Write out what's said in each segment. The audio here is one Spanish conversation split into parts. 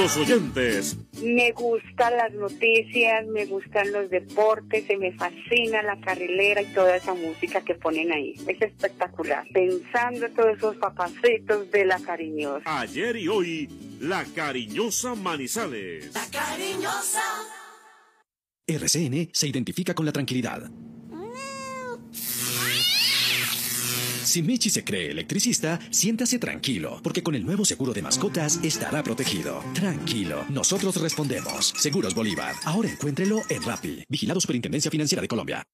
los oyentes. Me gustan las noticias, me gustan los deportes, se me fascina la carrilera y toda esa música que ponen ahí. Es espectacular. Pensando en todos esos papacitos de la cariñosa. Ayer y hoy, la cariñosa Manizales. La cariñosa. RCN se identifica con la tranquilidad. Si Mechi se cree electricista, siéntase tranquilo, porque con el nuevo seguro de mascotas estará protegido. Tranquilo, nosotros respondemos. Seguros Bolívar. Ahora encuéntrelo en Rappi. Vigilado Superintendencia Financiera de Colombia.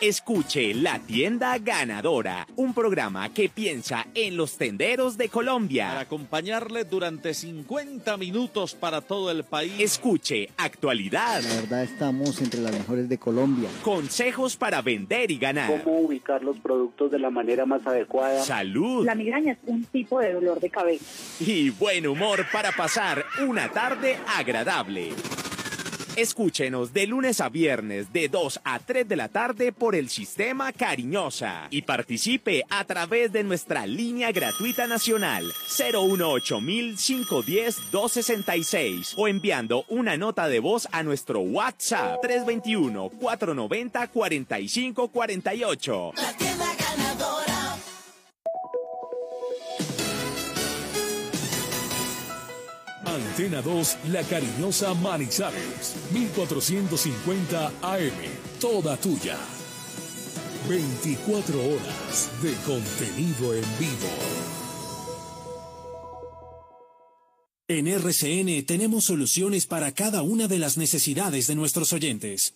Escuche La Tienda Ganadora, un programa que piensa en los tenderos de Colombia. Para acompañarle durante 50 minutos para todo el país. Escuche Actualidad. La verdad estamos entre las mejores de Colombia. Consejos para vender y ganar. Cómo ubicar los productos de la manera más adecuada. Salud. La migraña es un tipo de dolor de cabeza. Y buen humor para pasar una tarde agradable. Escúchenos de lunes a viernes de 2 a 3 de la tarde por el sistema Cariñosa. Y participe a través de nuestra línea gratuita nacional 018 510 266 o enviando una nota de voz a nuestro WhatsApp 321 Antena 2, La Cariñosa Manizales, 1450 AM, toda tuya. 24 horas de contenido en vivo. En RCN tenemos soluciones para cada una de las necesidades de nuestros oyentes.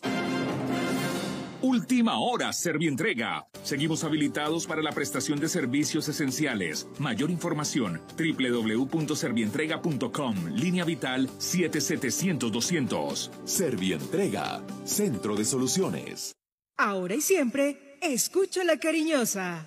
Última hora, Servientrega. Seguimos habilitados para la prestación de servicios esenciales. Mayor información, www.servientrega.com, línea vital 7700-200. Servientrega, Centro de Soluciones. Ahora y siempre, escucho la cariñosa.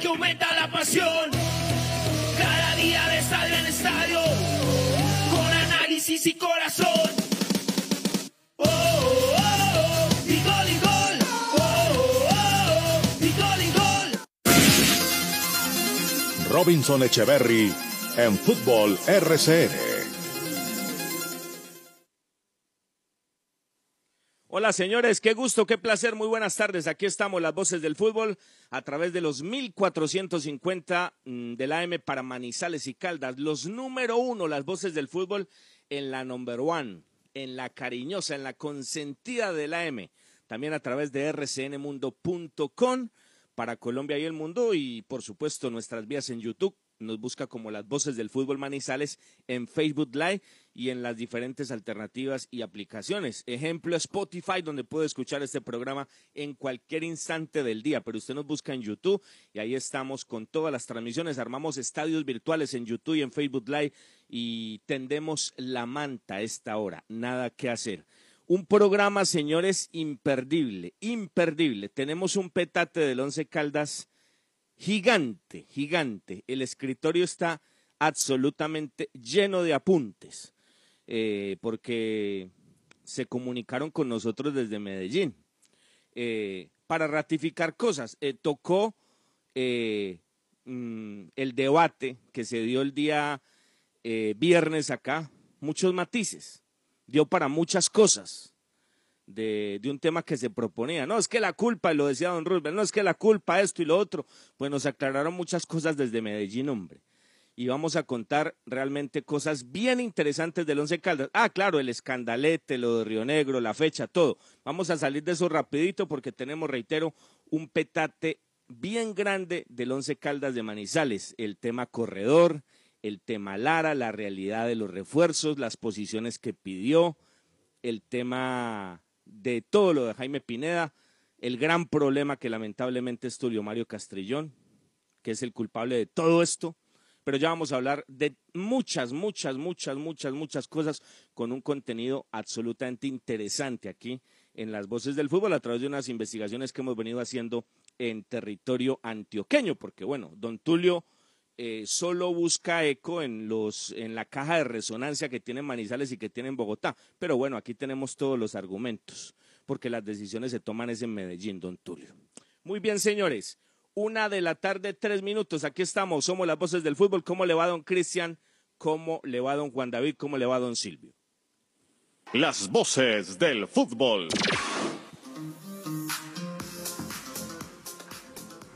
que aumenta la pasión, cada día de estadio en estadio, con análisis y corazón. Oh, oh, oh, y gol y gol. Oh, oh, oh, y gol y gol. Robinson Echeverry en Fútbol RCN. Hola señores, qué gusto, qué placer, muy buenas tardes. Aquí estamos las voces del fútbol a través de los 1450 mm, del AM para Manizales y Caldas. Los número uno, las voces del fútbol en la number one, en la cariñosa, en la consentida del AM. También a través de rcnmundo.com para Colombia y el mundo y por supuesto nuestras vías en YouTube. Nos busca como las voces del fútbol Manizales en Facebook Live y en las diferentes alternativas y aplicaciones. Ejemplo, Spotify, donde puede escuchar este programa en cualquier instante del día, pero usted nos busca en YouTube y ahí estamos con todas las transmisiones. Armamos estadios virtuales en YouTube y en Facebook Live y tendemos la manta a esta hora. Nada que hacer. Un programa, señores, imperdible, imperdible. Tenemos un petate del Once Caldas gigante, gigante. El escritorio está absolutamente lleno de apuntes, eh, porque se comunicaron con nosotros desde Medellín eh, para ratificar cosas. Eh, tocó mm, el debate que se dio el día viernes acá, muchos matices, dio para muchas cosas. De, de, un tema que se proponía. No, es que la culpa, lo decía don Roosevelt, no es que la culpa esto y lo otro. Pues nos aclararon muchas cosas desde Medellín, hombre. Y vamos a contar realmente cosas bien interesantes del Once Caldas. Ah, claro, el escandalete, lo de Río Negro, la fecha, todo. Vamos a salir de eso rapidito porque tenemos, reitero, un petate bien grande del Once Caldas de Manizales. El tema corredor, el tema Lara, la realidad de los refuerzos, las posiciones que pidió, el tema de todo lo de Jaime Pineda, el gran problema que lamentablemente es Tulio Mario Castrillón, que es el culpable de todo esto. Pero ya vamos a hablar de muchas, muchas, muchas, muchas, muchas cosas con un contenido absolutamente interesante aquí en las voces del fútbol a través de unas investigaciones que hemos venido haciendo en territorio antioqueño, porque bueno, don Tulio eh, solo busca eco en, los, en la caja de resonancia que tienen Manizales y que tienen Bogotá. Pero bueno, aquí tenemos todos los argumentos, porque las decisiones se toman es en Medellín, don Tulio. Muy bien, señores. Una de la tarde, tres minutos. Aquí estamos, somos las voces del fútbol. ¿Cómo le va don Cristian? ¿Cómo le va don Juan David? ¿Cómo le va don Silvio? Las voces del fútbol.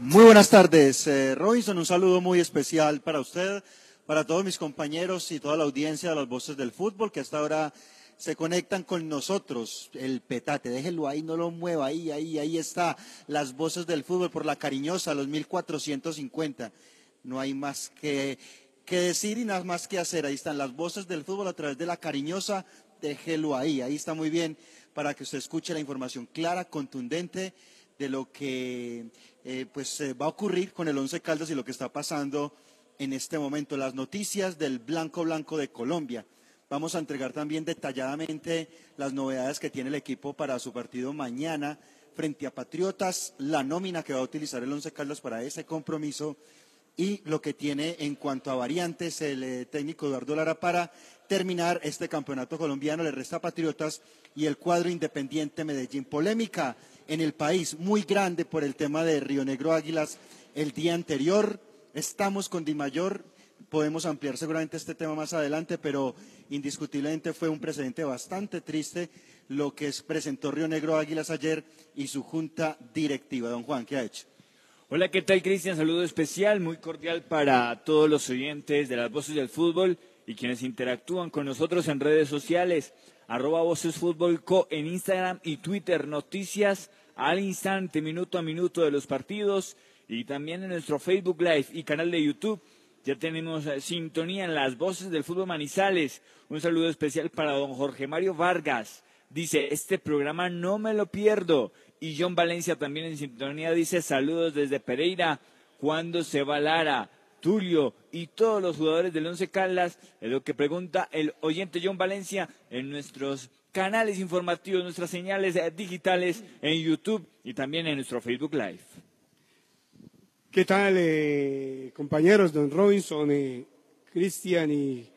Muy buenas tardes, eh, Robinson. Un saludo muy especial para usted, para todos mis compañeros y toda la audiencia de las voces del fútbol que hasta ahora se conectan con nosotros. El petate, déjelo ahí, no lo mueva, ahí, ahí, ahí está. Las voces del fútbol por la cariñosa, los 1450. No hay más que, que decir y nada más que hacer. Ahí están las voces del fútbol a través de la cariñosa, déjelo ahí. Ahí está muy bien para que usted escuche la información clara, contundente de lo que eh, pues eh, va a ocurrir con el Once Caldas y lo que está pasando en este momento. Las noticias del Blanco Blanco de Colombia. Vamos a entregar también detalladamente las novedades que tiene el equipo para su partido mañana frente a Patriotas, la nómina que va a utilizar el Once Caldas para ese compromiso y lo que tiene en cuanto a variantes el eh, técnico Eduardo Lara para terminar este campeonato colombiano. Le resta Patriotas y el cuadro independiente Medellín. Polémica en el país, muy grande por el tema de Río Negro Águilas el día anterior. Estamos con Di Mayor, podemos ampliar seguramente este tema más adelante, pero indiscutiblemente fue un precedente bastante triste lo que presentó Río Negro Águilas ayer y su junta directiva. Don Juan, ¿qué ha hecho? Hola, ¿qué tal, Cristian? Saludo especial, muy cordial para todos los oyentes de las voces del fútbol y quienes interactúan con nosotros en redes sociales arroba Voces Fútbol Co en Instagram y Twitter, noticias al instante, minuto a minuto de los partidos y también en nuestro Facebook Live y canal de YouTube. Ya tenemos eh, sintonía en las voces del fútbol Manizales. Un saludo especial para don Jorge Mario Vargas. Dice, este programa no me lo pierdo. Y John Valencia también en sintonía dice, saludos desde Pereira. ¿Cuándo se va Lara? Tulio y todos los jugadores del Once Caldas, es lo que pregunta el oyente John Valencia en nuestros canales informativos, nuestras señales digitales en YouTube y también en nuestro Facebook Live. ¿Qué tal, eh, compañeros? Don Robinson, eh, Cristian y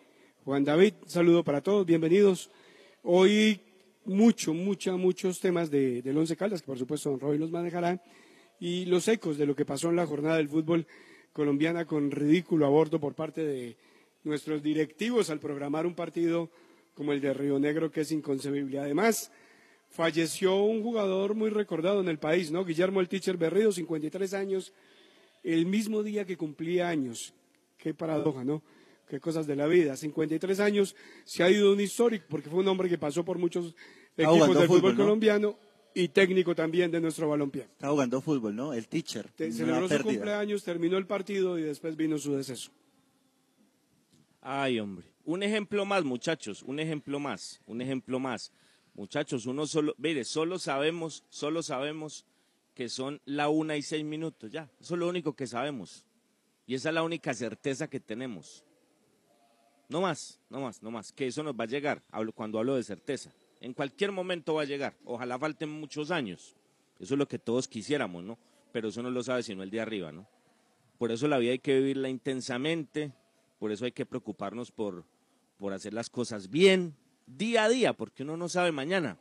Juan David, saludo para todos, bienvenidos. Hoy mucho, mucho, muchos temas de, del Once Caldas, que por supuesto Don Robin los manejará, y los ecos de lo que pasó en la jornada del fútbol colombiana con ridículo aborto por parte de nuestros directivos al programar un partido como el de Río Negro, que es inconcebible. Además, falleció un jugador muy recordado en el país, ¿no? Guillermo el Teacher Berrido, 53 años, el mismo día que cumplía años. Qué paradoja, ¿no? Qué cosas de la vida. 53 años, se ha ido un histórico, porque fue un hombre que pasó por muchos equipos del fútbol, colombiano y técnico también de nuestro balompié. Está jugando fútbol, ¿no? El teacher. celebró su cumpleaños, terminó el partido y después vino su deceso. Ay, hombre. Un ejemplo más, muchachos, un ejemplo más, un ejemplo más. Muchachos, uno solo, mire, solo sabemos, solo sabemos que son la una y seis minutos, ya. Eso es lo único que sabemos. Y esa es la única certeza que tenemos. No más, no más, no más. Que eso nos va a llegar cuando hablo de certeza. En cualquier momento va a llegar. Ojalá falten muchos años. Eso es lo que todos quisiéramos, ¿no? Pero eso no lo sabe sino el de arriba, ¿no? Por eso la vida hay que vivirla intensamente, por eso hay que preocuparnos por, por hacer las cosas bien, día a día, porque uno no sabe mañana.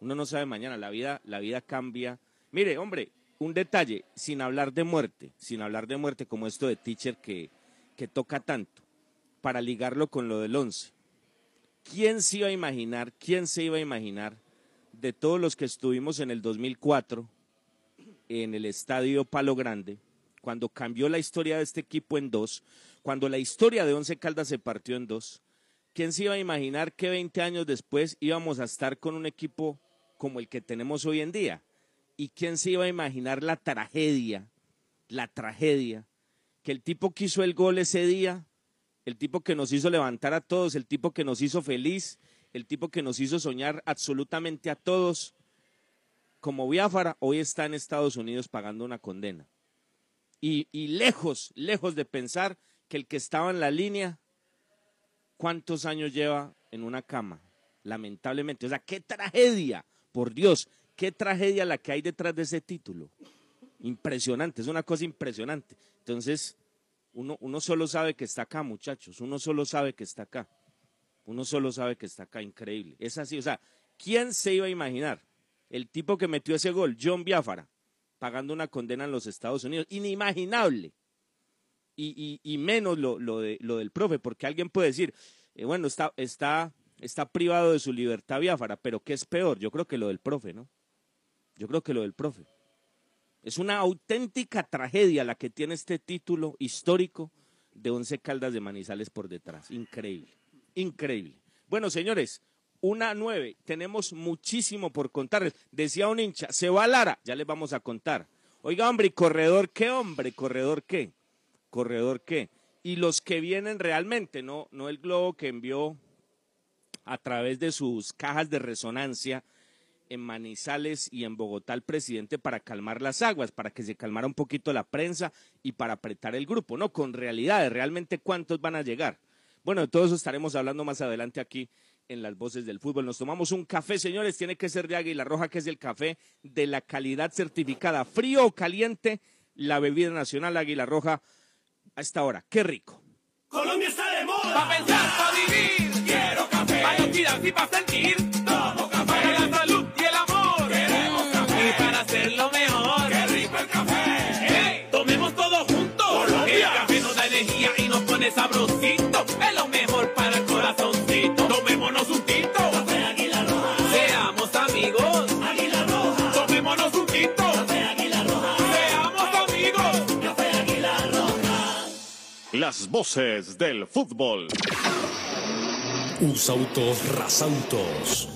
Uno no sabe mañana, la vida, la vida cambia. Mire, hombre, un detalle, sin hablar de muerte, sin hablar de muerte como esto de teacher que, que toca tanto, para ligarlo con lo del once. ¿Quién se iba a imaginar, quién se iba a imaginar de todos los que estuvimos en el 2004 en el estadio Palo Grande, cuando cambió la historia de este equipo en dos, cuando la historia de Once Caldas se partió en dos, ¿quién se iba a imaginar que 20 años después íbamos a estar con un equipo como el que tenemos hoy en día? ¿Y quién se iba a imaginar la tragedia, la tragedia, que el tipo que hizo el gol ese día, el tipo que nos hizo levantar a todos, el tipo que nos hizo feliz, el tipo que nos hizo soñar absolutamente a todos, como Biafara, hoy está en Estados Unidos pagando una condena. Y, y, lejos, lejos de pensar que el que estaba en la línea, ¿cuántos años lleva en una cama? Lamentablemente. O sea, qué tragedia, por Dios, qué tragedia la que hay detrás de ese título. Impresionante, es una cosa impresionante. Entonces, uno, solo sabe que está acá, muchachos, uno solo sabe que está acá. Uno solo sabe que está acá, increíble. Es así, o sea, ¿quién se iba a imaginar? El tipo que metió ese gol, John Biafara, pagando una condena en los Estados Unidos. Inimaginable. Y, menos lo, lo, de, lo del profe, porque alguien puede decir, eh, bueno, está, está, está privado de su libertad Biafara, pero ¿qué es peor? Yo creo que lo del profe, ¿no? Yo creo que lo del profe. Es una auténtica tragedia la que tiene este título histórico de Once Caldas de Manizales por detrás. Increíble, increíble. Bueno, señores, una nueve. Tenemos muchísimo por contarles. Decía un hincha, se va Lara, ya les vamos a contar. Oiga, hombre, ¿y corredor qué, hombre? ¿Corredor qué? ¿Corredor qué? Y los que vienen realmente, no, no el globo que envió a través de sus cajas de resonancia en Manizales y en Bogotá el presidente para calmar las aguas, para que se calmara un poquito la prensa y para apretar el grupo, ¿no? Con realidades, realmente cuántos van a llegar. Bueno, de todo eso estaremos hablando más adelante aquí en las voces del fútbol. Nos tomamos un café, señores, tiene que ser de Águila Roja, que es el café de la calidad certificada, frío o caliente, la bebida nacional Águila Roja a esta hora. Qué rico. Colombia está de moda. Pa' pensar, pa' vivir. Quiero café. Pa' identidad y pa' sentir. Pone sabrosito. Es lo mejor para el corazoncito. Tomémonos un tinto. Café Águila Roja. Seamos amigos. Águila Roja. Tomémonos un tinto. Café Águila Roja. Seamos amigos. Café Águila Roja. Las voces del fútbol. Usautos Rasautos.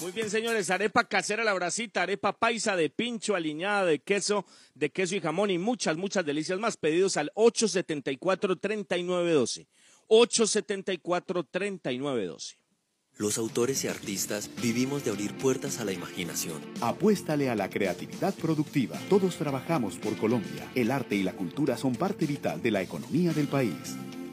Muy bien, señores, arepa casera la bracita, arepa paisa de pincho, aliñada de queso, de queso y jamón y muchas, muchas delicias más. Pedidos al 874-3912. 874-3912. Los autores y artistas vivimos de abrir puertas a la imaginación. Apuéstale a la creatividad productiva. Todos trabajamos por Colombia. El arte y la cultura son parte vital de la economía del país.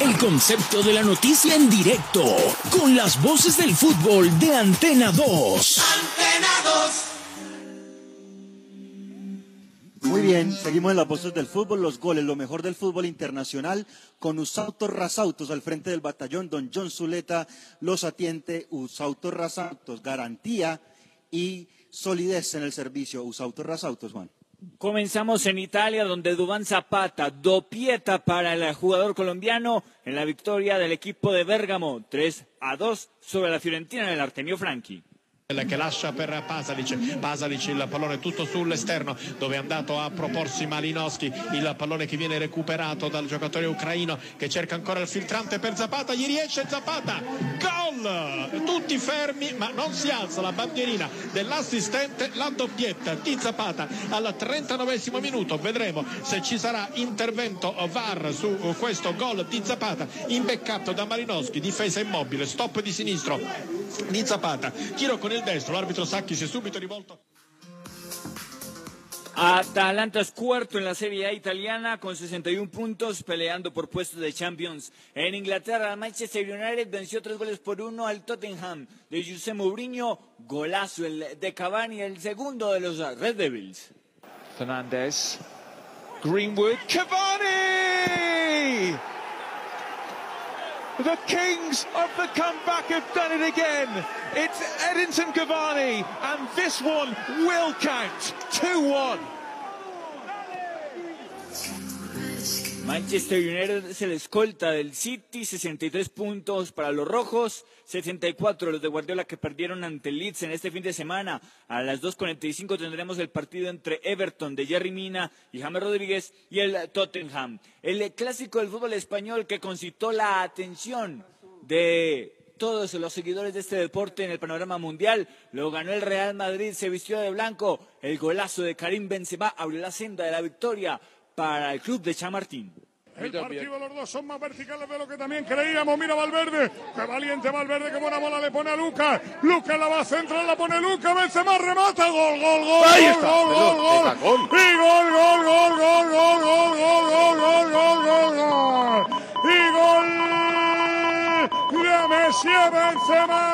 El concepto de la noticia en directo, con las voces del fútbol de Antena 2. Antena 2. Muy bien, seguimos en las voces del fútbol, los goles, lo mejor del fútbol internacional, con Usautos Rasautos al frente del batallón, don John Zuleta los atiende, Usautos Rasautos, garantía y solidez en el servicio, Usautos Rasautos, Juan. Comenzamos en Italia, donde Duván Zapata, dopieta para el jugador colombiano en la victoria del equipo de Bérgamo, 3 a 2 sobre la Fiorentina del Artemio Franchi. che lascia per Pasalic, Pasalic il pallone tutto sull'esterno dove è andato a proporsi Malinowski, il pallone che viene recuperato dal giocatore ucraino che cerca ancora il filtrante per Zapata, gli riesce Zapata, gol! Tutti fermi ma non si alza la bandierina dell'assistente, la doppietta di Zapata al 39 minuto, vedremo se ci sarà intervento VAR su questo gol di Zapata, imbeccato da Malinowski, difesa immobile, stop di sinistro di Zapata, tiro con il destro, l'arbitro Sacchi si è subito rivolto. Atalanta es cuarto en la Serie A italiana con 61 puntos peleando por puestos de Champions. En Inglaterra, Manchester United venció tres goles por uno al Tottenham de José Mourinho. Golazo el de Cavani, el segundo de los Red Devils. Fernandez, Greenwood, Cavani! The Kings of the comeback have done it again. It's Edinson Cavani, and this one will count. 2-1. Manchester United es el escolta del City, 63 puntos para los rojos, 74 los de Guardiola que perdieron ante el Leeds en este fin de semana. A las 2.45 tendremos el partido entre Everton de Jerry Mina y James Rodríguez y el Tottenham. El clásico del fútbol español que concitó la atención de todos los seguidores de este deporte en el panorama mundial. Lo ganó el Real Madrid, se vistió de blanco. El golazo de Karim Benzema abrió la senda de la victoria para el club de Chamartín. El partido, los dos son más verticales de lo que también creíamos. Mira Valverde, qué valiente Valverde, qué buena bola le pone a Lucas. Lucas la va a central, la pone Lucas, Benzema remata, gol, gol, gol, Ahí gol, está, gol, gol, pelota, gol. Y gol, gol, gol, gol, gol, gol, gol, gol, gol, gol, gol. Y gol de Messi Benzema.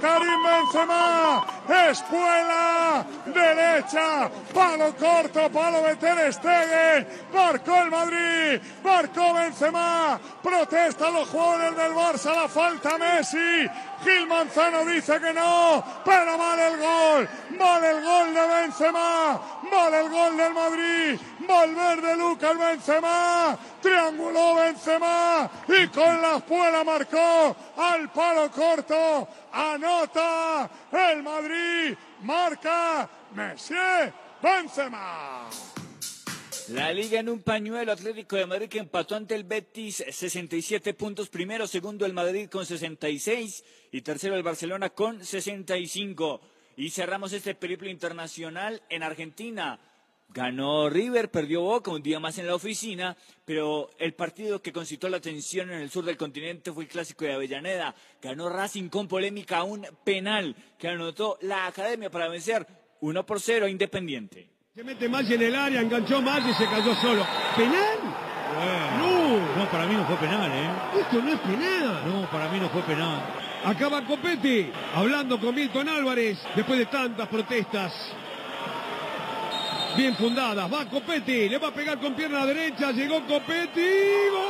Karim Benzema. Espuela derecha. Palo corto, palo de Ter Stegen. Marcó el Madrid. Marcó Benzema. Protesta los jugadores del Barça. La falta Messi. Gil Manzano dice que no. Pero vale el gol. Vale el gol de Benzema. Vale el gol del Madrid. Valverde Lucas Benzema. Triángulo Benzema. Y con la espuela marcó al palo corto. Anota el Madrid. Marca Messi Benzema. La liga en un pañuelo Atlético de Madrid que empató ante el Betis 67 puntos primero, segundo el Madrid con 66 y tercero el Barcelona con 65. Y cerramos este periplo internacional en Argentina. Ganó River, perdió Boca un día más en la oficina, pero el partido que concitó la atención en el sur del continente fue el clásico de Avellaneda. Ganó Racing con polémica un penal que anotó la academia para vencer 1 por 0 a Independiente. Se mete más en el área, enganchó más y se cayó solo. ¿Penal? No. No, para mí no fue penal, ¿eh? Esto no es penal. No, para mí no fue penal. Acaba Copetti hablando con Milton Álvarez después de tantas protestas. Bien fundadas. Va Copetti, le va a pegar con pierna derecha. Llegó Copetti. ¡Gol!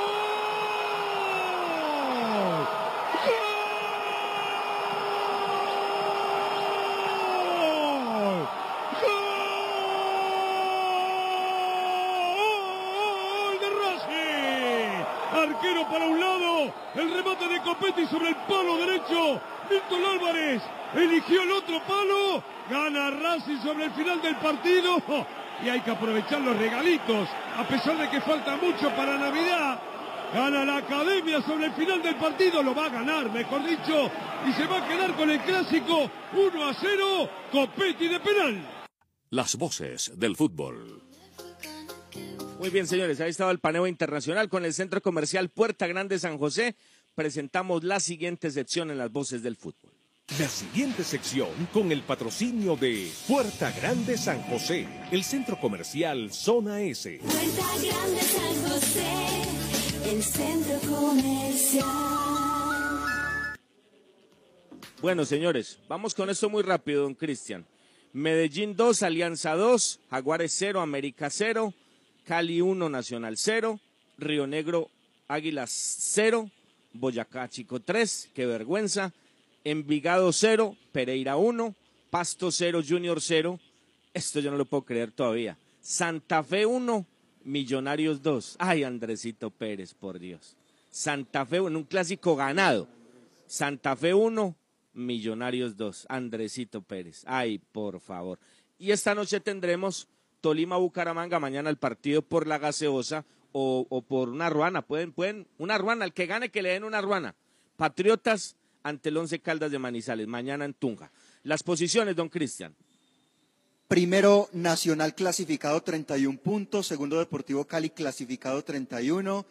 ¡Gol! ¡Gol de Rossi! Arquero para un lado. El de Copetti sobre el palo derecho. Milton Álvarez eligió el otro palo. Gana Racing sobre el final del partido. Y hay que aprovechar los regalitos. A pesar de que falta mucho para Navidad. Gana la academia sobre el final del partido. Lo va a ganar, mejor dicho. Y se va a quedar con el clásico 1 a 0. Copetti de penal. Las voces del fútbol. Muy bien, señores, ahí estaba el paneo internacional con el Centro Comercial Puerta Grande San José. Presentamos la siguiente sección en las voces del fútbol. La siguiente sección con el patrocinio de Puerta Grande San José, el centro comercial Zona S. Puerta Grande San José, el centro comercial. Bueno, señores, vamos con esto muy rápido, don Cristian. Medellín 2, Alianza 2, Jaguares 0, América 0, Cali 1, Nacional 0, Río Negro, Águilas 0, Boyacá Chico 3, qué vergüenza, Envigado 0, Pereira 1, Pasto 0, Junior 0, esto yo no lo puedo creer todavía, Santa Fe 1, Millonarios 2, ay Andresito Pérez, por Dios, Santa Fe en un clásico ganado, Santa Fe 1, Millonarios 2, Andresito Pérez. Ay, por favor. Y esta noche tendremos Tolima-Bucaramanga, mañana el partido por la gaseosa o, por una ruana. Pueden, pueden, una ruana, el que gane que le den una ruana. Patriotas ante el Once Caldas de Manizales, mañana en Tunja. Las posiciones, don Cristian. Primero, Nacional clasificado 31 puntos. Segundo, Deportivo Cali clasificado 31.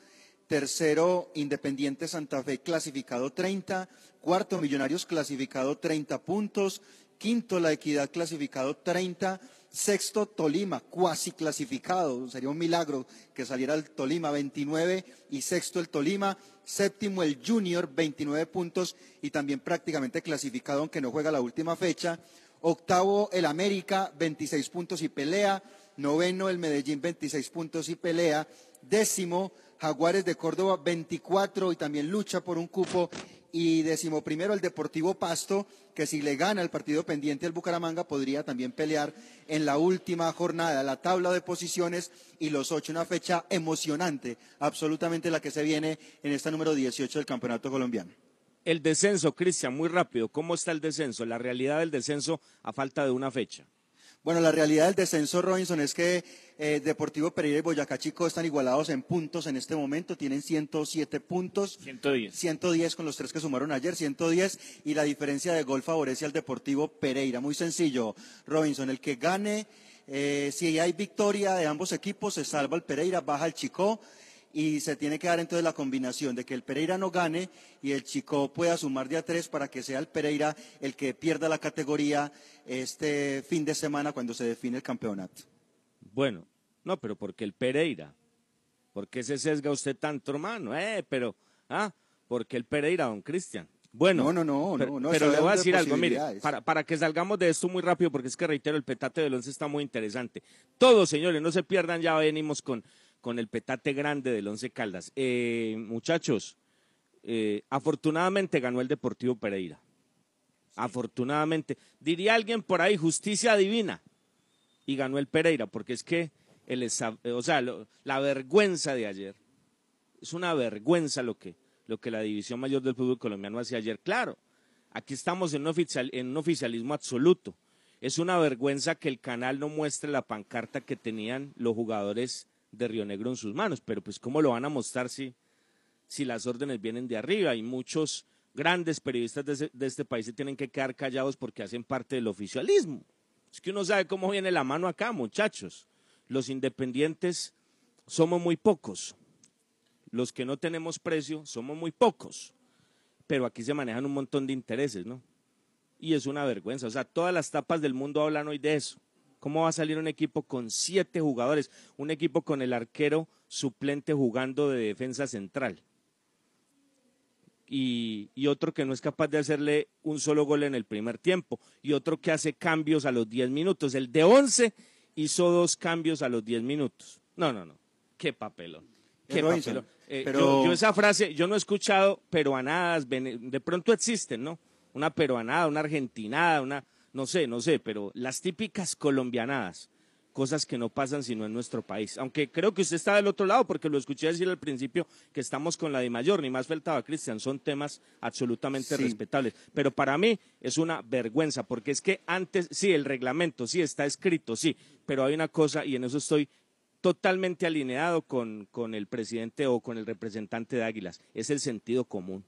Tercero, Independiente Santa Fe clasificado 30. Cuarto, Millonarios clasificado 30 puntos. Quinto, La Equidad clasificado 30. Sexto, Tolima, cuasi clasificado. Sería un milagro que saliera el Tolima 29 y sexto el Tolima. Séptimo, el Junior, 29 puntos y también prácticamente clasificado, aunque no juega la última fecha. Octavo, el América, 26 puntos y pelea. Noveno, el Medellín, 26 puntos y pelea. Décimo, Jaguares de Córdoba 24 y también lucha por un cupo. Y décimo primero el Deportivo Pasto, que si le gana el partido pendiente al Bucaramanga podría también pelear en la última jornada, la tabla de posiciones y los ocho, una fecha emocionante, absolutamente la que se viene en esta número 18 del Campeonato Colombiano. El descenso, Cristian, muy rápido, ¿cómo está el descenso? La realidad del descenso a falta de una fecha. Bueno, la realidad del descenso, Robinson, es que eh, Deportivo Pereira y Boyacá Chico están igualados en puntos en este momento, tienen 107 puntos. 110. 110 con los tres que sumaron ayer, 110, y la diferencia de gol favorece al Deportivo Pereira. Muy sencillo, Robinson, el que gane, eh, si hay victoria de ambos equipos, se salva el Pereira, baja el Chico y se tiene que dar entonces la combinación de que el Pereira no gane y el Chico pueda sumar de a tres para que sea el Pereira el que pierda la categoría este fin de semana cuando se define el campeonato. Bueno, no, pero porque el Pereira, ¿por qué se sesga usted tanto, hermano? Eh, pero, ah, porque el Pereira, don Cristian. Bueno, no, no, no, pero, no, pero le voy a decir algo, mire, para, para que salgamos de esto muy rápido, porque es que reitero, el petate del once está muy interesante. Todos, señores, no se pierdan, ya venimos con, con el petate grande del once Caldas. Eh, muchachos, eh, afortunadamente ganó el Deportivo Pereira. Afortunadamente. Diría alguien por ahí, justicia divina. Y ganó el Pereira, porque es que, el, o sea, lo- la vergüenza de ayer, es una vergüenza lo que, lo que la División Mayor del Fútbol Colombiano hacía ayer. Claro, aquí estamos en un, oficial- en un oficialismo absoluto. Es una vergüenza que el canal no muestre la pancarta que tenían los jugadores de Río Negro en sus manos, pero pues ¿cómo lo van a mostrar si, si las órdenes vienen de arriba? Y muchos grandes periodistas de, de este país se tienen que quedar callados porque hacen parte del oficialismo. Es que uno sabe cómo viene la mano acá, muchachos. Los independientes somos muy pocos. Los que no tenemos precio somos muy pocos. Pero aquí se manejan un montón de intereses, ¿no? Y es una vergüenza. O sea, todas las tapas del mundo hablan hoy de eso. ¿Cómo va a salir un equipo con siete jugadores? Un equipo con el arquero suplente jugando de defensa central. Y, y otro que no es capaz de hacerle un solo gol en el primer tiempo. Y otro que hace cambios a los 10 minutos. El de 11 hizo dos cambios a los 10 minutos. No, no, no. Qué papelón. Qué papelón. Eh, pero- yo, yo esa frase, yo no he escuchado peruanadas, de pronto existen, ¿no? Una peruanada, una argentinada, una, no sé, no sé, pero las típicas colombianadas, cosas que no pasan sino en nuestro país. Aunque creo que usted está del otro lado, porque lo escuché decir al principio que estamos con la de mayor, ni más faltaba, Cristian, son temas absolutamente Sí. respetables. Pero para mí es una vergüenza, porque es que antes, sí, el reglamento, sí, está escrito, sí, pero hay una cosa, y en eso estoy totalmente alineado con, con el presidente o con el representante de Águilas, es el sentido común.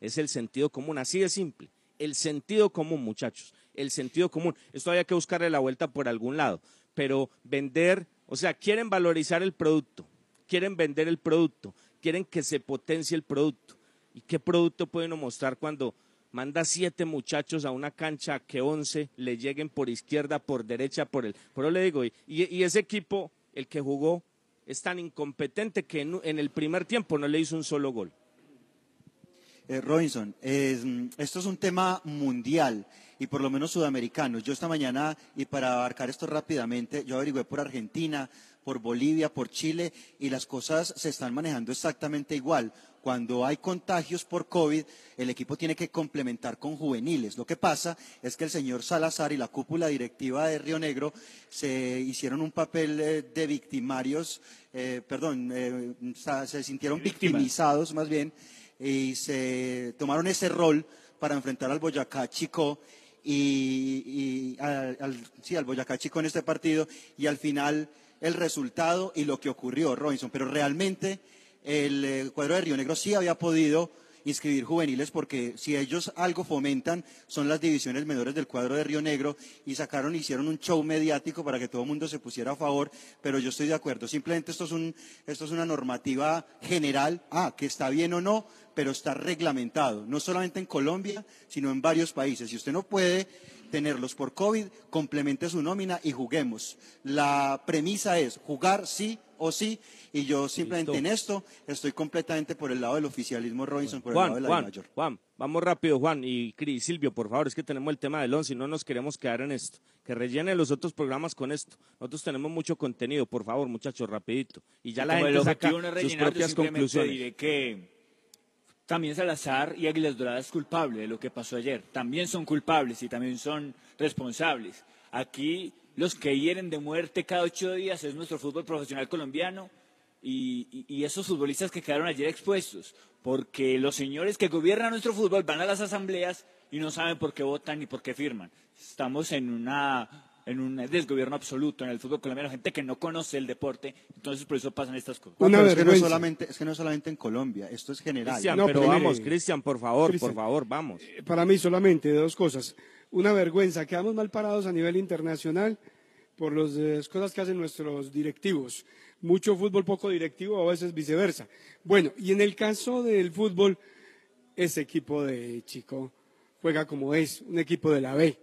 Es el sentido común, así de simple. El sentido común, muchachos, el sentido común. Esto había que buscarle la vuelta por algún lado, pero vender, o sea, quieren valorizar el producto, quieren vender el producto, quieren que se potencie el producto. ¿Y qué producto pueden mostrar cuando manda siete muchachos a una cancha que once le lleguen por izquierda, por derecha, por el... Pero le digo, y, y ese equipo, el que jugó, es tan incompetente que en, el primer tiempo no le hizo un solo gol. Eh, Robinson, mm, esto es un tema mundial y por lo menos sudamericanos. Yo esta mañana, y para abarcar esto rápidamente, yo averigüé por Argentina, por Bolivia, por Chile, y las cosas se están manejando exactamente igual. Cuando hay contagios por COVID, el equipo tiene que complementar con juveniles. Lo que pasa es que el señor Salazar y la cúpula directiva de Río Negro se hicieron un papel eh, de victimarios, eh, perdón, eh, se sintieron victimizados más bien, y se tomaron ese rol para enfrentar al Boyacá Chico y, y al, sí, al Boyacá Chico en este partido y al final el resultado y lo que ocurrió, Robinson. Pero realmente el eh, cuadro de Río Negro sí había podido inscribir juveniles porque si ellos algo fomentan son las divisiones menores del cuadro de Río Negro y sacaron, hicieron un show mediático para que todo el mundo se pusiera a favor, pero yo estoy de acuerdo. Simplemente esto es, un, esto es una normativa general, ah, que está bien o no, pero está reglamentado, no solamente en Colombia, sino en varios países. Si usted no puede tenerlos por COVID, complemente su nómina y juguemos. La premisa es jugar sí o sí, y yo simplemente en esto estoy completamente por el lado del oficialismo Robinson, por el lado de Juan, la Juan, mayor. Juan, vamos rápido, Juan y Cris, Silvio, por favor, es que tenemos el tema del once y no nos queremos quedar en esto. Que rellenen los otros programas con esto. Nosotros tenemos mucho contenido, por favor, muchachos, rapidito. Y ya la gente saca no sus propias simplemente conclusiones. diré que también Salazar y Águilas Doradas es culpable de lo que pasó ayer. También son culpables y también son responsables. Aquí los que hieren de muerte cada ocho días es nuestro fútbol profesional colombiano y, y- y esos futbolistas que quedaron ayer expuestos. Porque los señores que gobiernan nuestro fútbol van a las asambleas y no saben por qué votan ni por qué firman. Estamos en una en un desgobierno absoluto en el fútbol colombiano, gente que no conoce el deporte, entonces por eso pasan estas cosas. No, pero es que no es solamente, es que no es solamente en Colombia, esto es general. Cristian, No, pero pero vamos, Cristian, por favor, por favor, vamos. Para mí solamente dos cosas. Una vergüenza, quedamos mal parados a nivel internacional por eh, las cosas que hacen nuestros directivos. Mucho fútbol, poco directivo, a veces viceversa. Bueno, y en el caso del fútbol, ese equipo de Chico juega como es, un equipo de la B.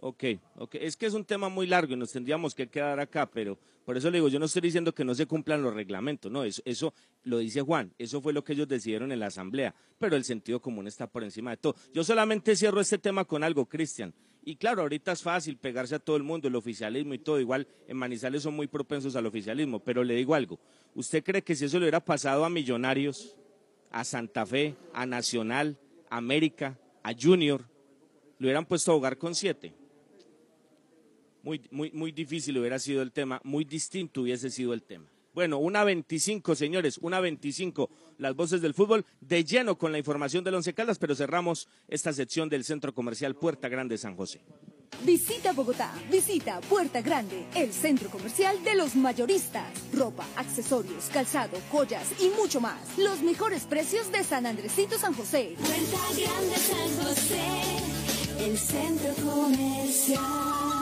Ok, ok. Es que es un tema muy largo y nos tendríamos que quedar acá, pero por eso le digo, yo no estoy diciendo que no se cumplan los reglamentos, no, eso, eso lo dice Juan, eso fue lo que ellos decidieron en la asamblea, pero el sentido común está por encima de todo. Yo solamente cierro este tema con algo, Cristian. Y claro, ahorita es fácil pegarse a todo el mundo, el oficialismo y todo, igual en Manizales son muy propensos al oficialismo, pero le digo algo, ¿usted cree que si eso le hubiera pasado a Millonarios, a Santa Fe, a Nacional, a América, a Junior, le hubieran puesto a jugar con siete? Muy, muy, muy difícil hubiera sido el tema, muy distinto hubiese sido el tema. Bueno, una 25, señores, una 25, las voces del fútbol, de lleno con la información del Once Caldas, pero cerramos esta sección del Centro Comercial Puerta Grande San José. Visita Bogotá, visita Puerta Grande, el centro comercial de los mayoristas. Ropa, accesorios, calzado, joyas y mucho más. Los mejores precios de San Andresito San José. Puerta Grande San José, el centro comercial.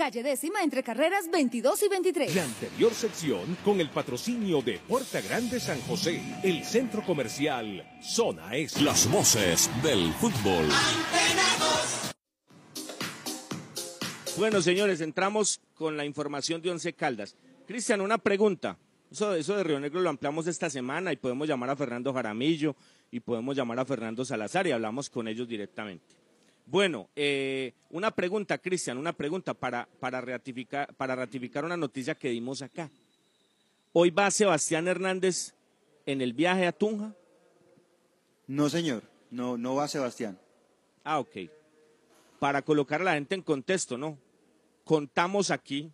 Calle décima entre carreras 22 y 23. La anterior sección con el patrocinio de Puerta Grande San José, el centro comercial Zona S. Las voces del fútbol. Bueno, señores, entramos con la información de Once Caldas. Cristian, una pregunta. Eso, eso de Río Negro lo ampliamos esta semana y podemos llamar a Fernando Jaramillo y podemos llamar a Fernando Salazar y hablamos con ellos directamente. Bueno, eh, una pregunta, Cristian, una pregunta para, para, ratificar, para ratificar una noticia que dimos acá. Hoy va Sebastián Hernández en el viaje a Tunja. No, señor, no, no va Sebastián. Ah, ok. Para colocar a la gente en contexto, ¿no? Contamos aquí,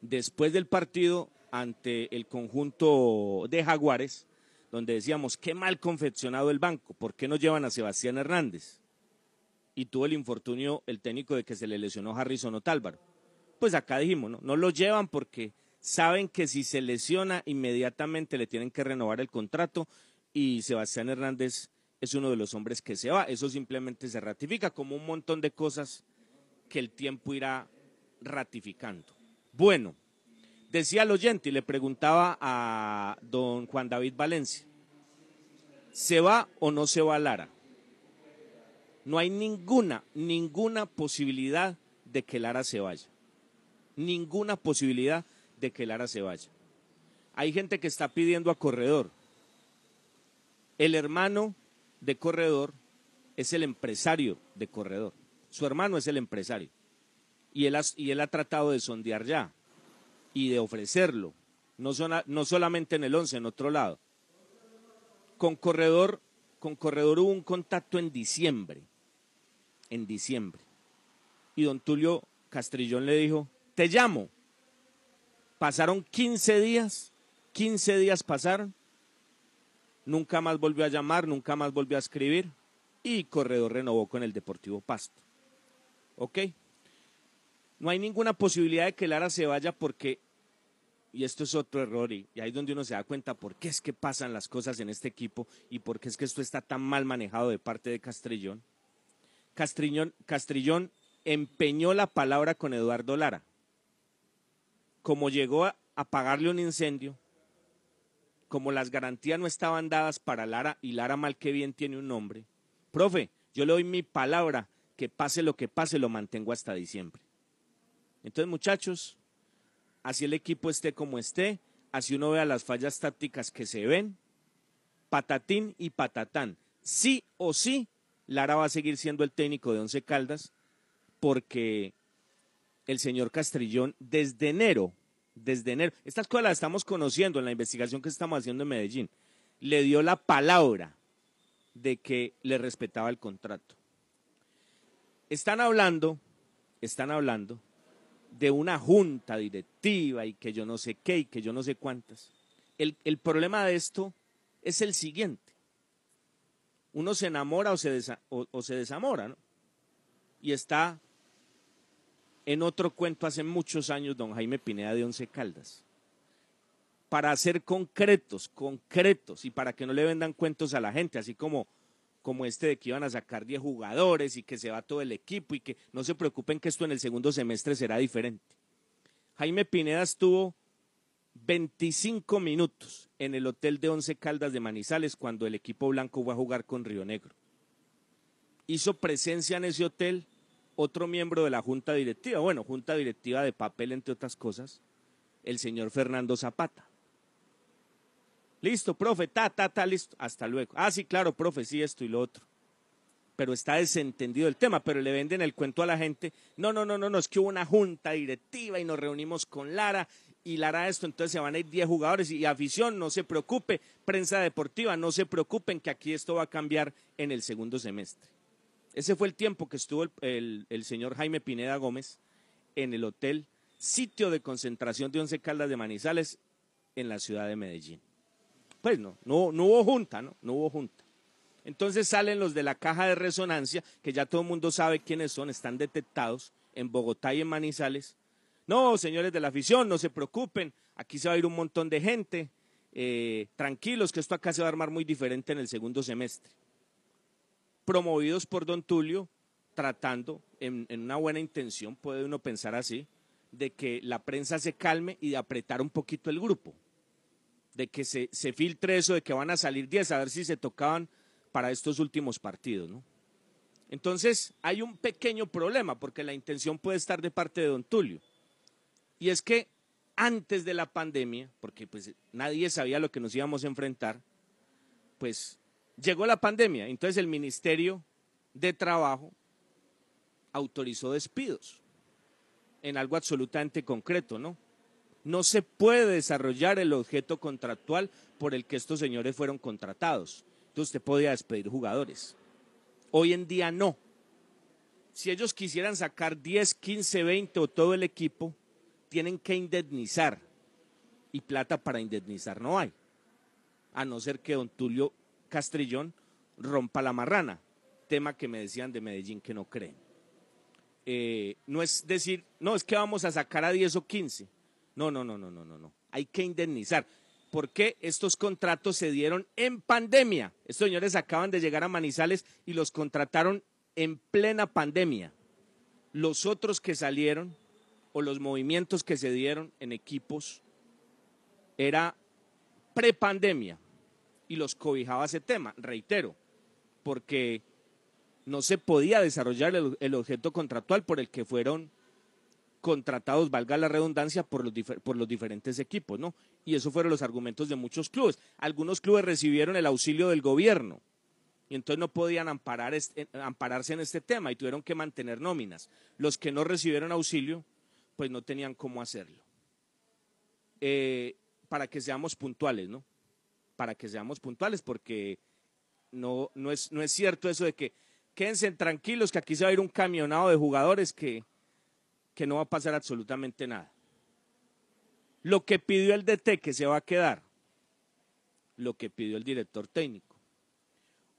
después del partido ante el conjunto de Jaguares, donde decíamos, qué mal confeccionado el banco, ¿por qué no llevan a Sebastián Hernández? Y tuvo el infortunio el técnico de que se le lesionó Harrison Otálvaro. Pues acá dijimos, ¿no? No lo llevan porque saben que si se lesiona inmediatamente le tienen que renovar el contrato y Sebastián Hernández es uno de los hombres que se va. Eso simplemente se ratifica como un montón de cosas que el tiempo irá ratificando. Bueno, decía el oyente y le preguntaba a don Juan David Valencia, ¿se va o no se va Lara? No hay ninguna, ninguna posibilidad de que Lara se vaya. Ninguna posibilidad de que Lara se vaya. Hay gente que está pidiendo a Corredor. El hermano de Corredor es el empresario de Corredor. Su hermano es el empresario. Y él ha, y él ha tratado de sondear ya y de ofrecerlo, no, no solamente en el 11, en otro lado. Con Corredor, con Corredor hubo un contacto en diciembre, en diciembre. Y don Tulio Castrillón le dijo, te llamo. Pasaron 15 días, 15 días pasaron, nunca más volvió a llamar, nunca más volvió a escribir y Corredor renovó con el Deportivo Pasto. ¿Ok? No hay ninguna posibilidad de que Lara se vaya porque, y esto es otro error, y, ahí es donde uno se da cuenta por qué es que pasan las cosas en este equipo y por qué es que esto está tan mal manejado de parte de Castrillón. Castrillón, empeñó la palabra con Eduardo Lara. Como llegó a, a pagarle un incendio, como las garantías no estaban dadas para Lara y Lara mal que bien tiene un nombre, profe, yo le doy mi palabra que pase lo que pase, lo mantengo hasta diciembre. Entonces, muchachos, así el equipo esté como esté, así uno vea las fallas tácticas que se ven, patatín y patatán. Sí o sí, Lara va a seguir siendo el técnico de Once Caldas porque el señor Castrillón desde enero, desde enero, estas cosas las estamos conociendo en la investigación que estamos haciendo en Medellín, le dio la palabra de que le respetaba el contrato. Están hablando, están hablando de una junta directiva y que yo no sé qué y que yo no sé cuántas. El, el problema de esto es el siguiente. Uno se enamora o se, desa- o- se desamora, ¿no? Y está en otro cuento hace muchos años don Jaime Pineda de Once Caldas. Para ser concretos, concretos, y para que no le vendan cuentos a la gente, así como, como este de que iban a sacar 10 jugadores y que se va todo el equipo y que no se preocupen que esto en el segundo semestre será diferente. Jaime Pineda estuvo 25 minutos en el hotel de Once Caldas de Manizales cuando el equipo blanco fue a jugar con Río Negro. Hizo presencia en ese hotel otro miembro de la junta directiva, bueno, junta directiva de papel entre otras cosas, el señor Fernando Zapata. Listo, profe, ta, ta, ta, listo, hasta luego. Ah, sí, claro, profe, sí, esto y lo otro. Pero está desentendido el tema, pero le venden el cuento a la gente. No, no, no, no, no, es que hubo una junta directiva y nos reunimos con Lara y Lara esto, entonces se van a ir 10 jugadores y afición, no se preocupe, prensa deportiva, no se preocupen que aquí esto va a cambiar en el segundo semestre. Ese fue el tiempo que estuvo el señor Jaime Pineda Gómez en el hotel sitio de concentración de Once Caldas de Manizales en la ciudad de Medellín. Pues no, no, no hubo junta, ¿no? No hubo junta. Entonces salen los de la caja de resonancia, que ya todo el mundo sabe quiénes son, están detectados en Bogotá y en Manizales. No, señores de la afición, no se preocupen, aquí se va a ir un montón de gente, eh, tranquilos, que esto acá se va a armar muy diferente en el segundo semestre. Promovidos por don Tulio, tratando, en, una buena intención, puede uno pensar así, de que la prensa se calme y de apretar un poquito el grupo de que se, se filtre eso de que van a salir 10 a ver si se tocaban para estos últimos partidos, ¿no? Entonces, hay un pequeño problema porque la intención puede estar de parte de don Tulio. Y es que antes de la pandemia, porque pues nadie sabía lo que nos íbamos a enfrentar, pues llegó la pandemia, entonces el Ministerio de Trabajo autorizó despidos en algo absolutamente concreto, ¿no? No se puede desarrollar el objeto contractual por el que estos señores fueron contratados. Entonces usted podía despedir jugadores. Hoy en día no. Si ellos quisieran sacar 10, 15, 20 o todo el equipo, tienen que indemnizar. Y plata para indemnizar no hay. A no ser que don Tulio Castrillón rompa la marrana. Tema que me decían de Medellín que no creen. Eh, no es decir, no, es que vamos a sacar a 10 o 15. No, no, no, no, no, no, no. Hay que indemnizar. Porque estos contratos se dieron en pandemia. Estos señores acaban de llegar a Manizales y los contrataron en plena pandemia. Los otros que salieron o los movimientos que se dieron en equipos era prepandemia y los cobijaba ese tema, reitero, porque no se podía desarrollar el, objeto contractual por el que fueron contratados, valga la redundancia, por los, por los diferentes equipos, ¿no? Y esos fueron los argumentos de muchos clubes. Algunos clubes recibieron el auxilio del gobierno, y entonces no podían amparar ampararse en este tema y tuvieron que mantener nóminas. Los que no recibieron auxilio, pues no tenían cómo hacerlo. Eh, para que seamos puntuales, ¿no? Para que seamos puntuales, porque no, no, es, no es cierto eso de que quédense tranquilos que aquí se va a ir un camionado de jugadores que, que no va a pasar absolutamente nada. Lo que pidió el DT que se va a quedar, lo que pidió el director técnico.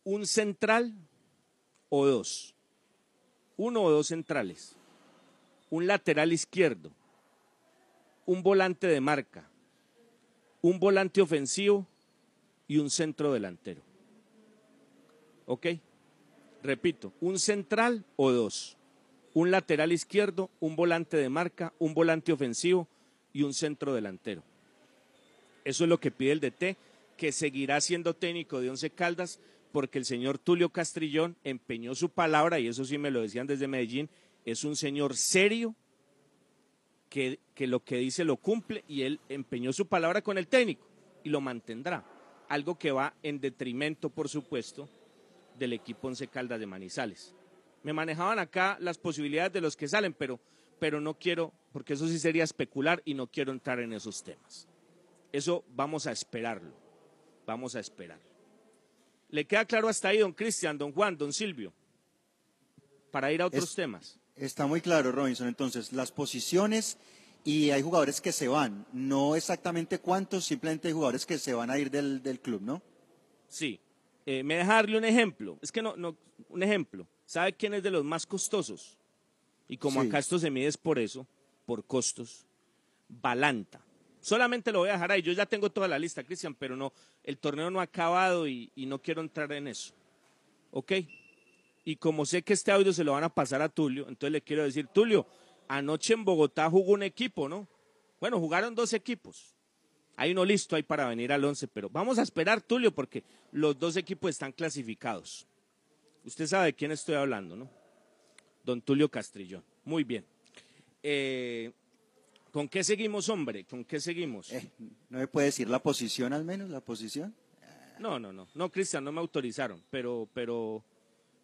Un central o dos. Uno o dos centrales. Un lateral izquierdo. Un volante de marca. Un volante ofensivo y un centro delantero. ¿Ok? Repito, un central o dos. Un lateral izquierdo, un volante de marca, un volante ofensivo y un centro delantero. Eso es lo que pide el DT, que seguirá siendo técnico de Once Caldas, porque el señor Tulio Castrillón empeñó su palabra, y eso sí me lo decían desde Medellín, es un señor serio, que, que lo que dice lo cumple, y él empeñó su palabra con el técnico, y lo mantendrá. Algo que va en detrimento, por supuesto, del equipo Once Caldas de Manizales. Me manejaban acá las posibilidades de los que salen, pero, pero no quiero, porque eso sí sería especular y no quiero entrar en esos temas. Eso vamos a esperarlo, vamos a esperarlo. ¿Le queda claro hasta ahí, don Cristian, don Juan, don Silvio? Para ir a otros Es- temas. Está muy claro, Robinson. Entonces, las posiciones y hay jugadores que se van. No exactamente cuántos, simplemente hay jugadores que se van a ir del, del club, ¿no? Sí. Eh, me deja darle un ejemplo. Es que no, no, un ejemplo. ¿Sabe quién es de los más costosos? Y como Sí. acá esto se mide es por eso, por costos. Balanta. Solamente lo voy a dejar ahí. Yo ya tengo toda la lista, Cristian, pero no, el torneo no ha acabado y, y no quiero entrar en eso. ¿Ok? Y como sé que este audio se lo van a pasar a Tulio, entonces le quiero decir, Tulio, anoche en Bogotá jugó un equipo, ¿no? Bueno, jugaron dos equipos. Hay uno listo ahí para venir al 11, pero vamos a esperar, Tulio, porque los dos equipos están clasificados. Usted sabe de quién estoy hablando, ¿no? Don Tulio Castrillón. Muy bien. Eh, ¿Con qué seguimos, hombre? ¿Con qué seguimos? ¿No me puede decir la posición al menos, la posición? No, no, no. No, Cristian, no me autorizaron, pero, pero,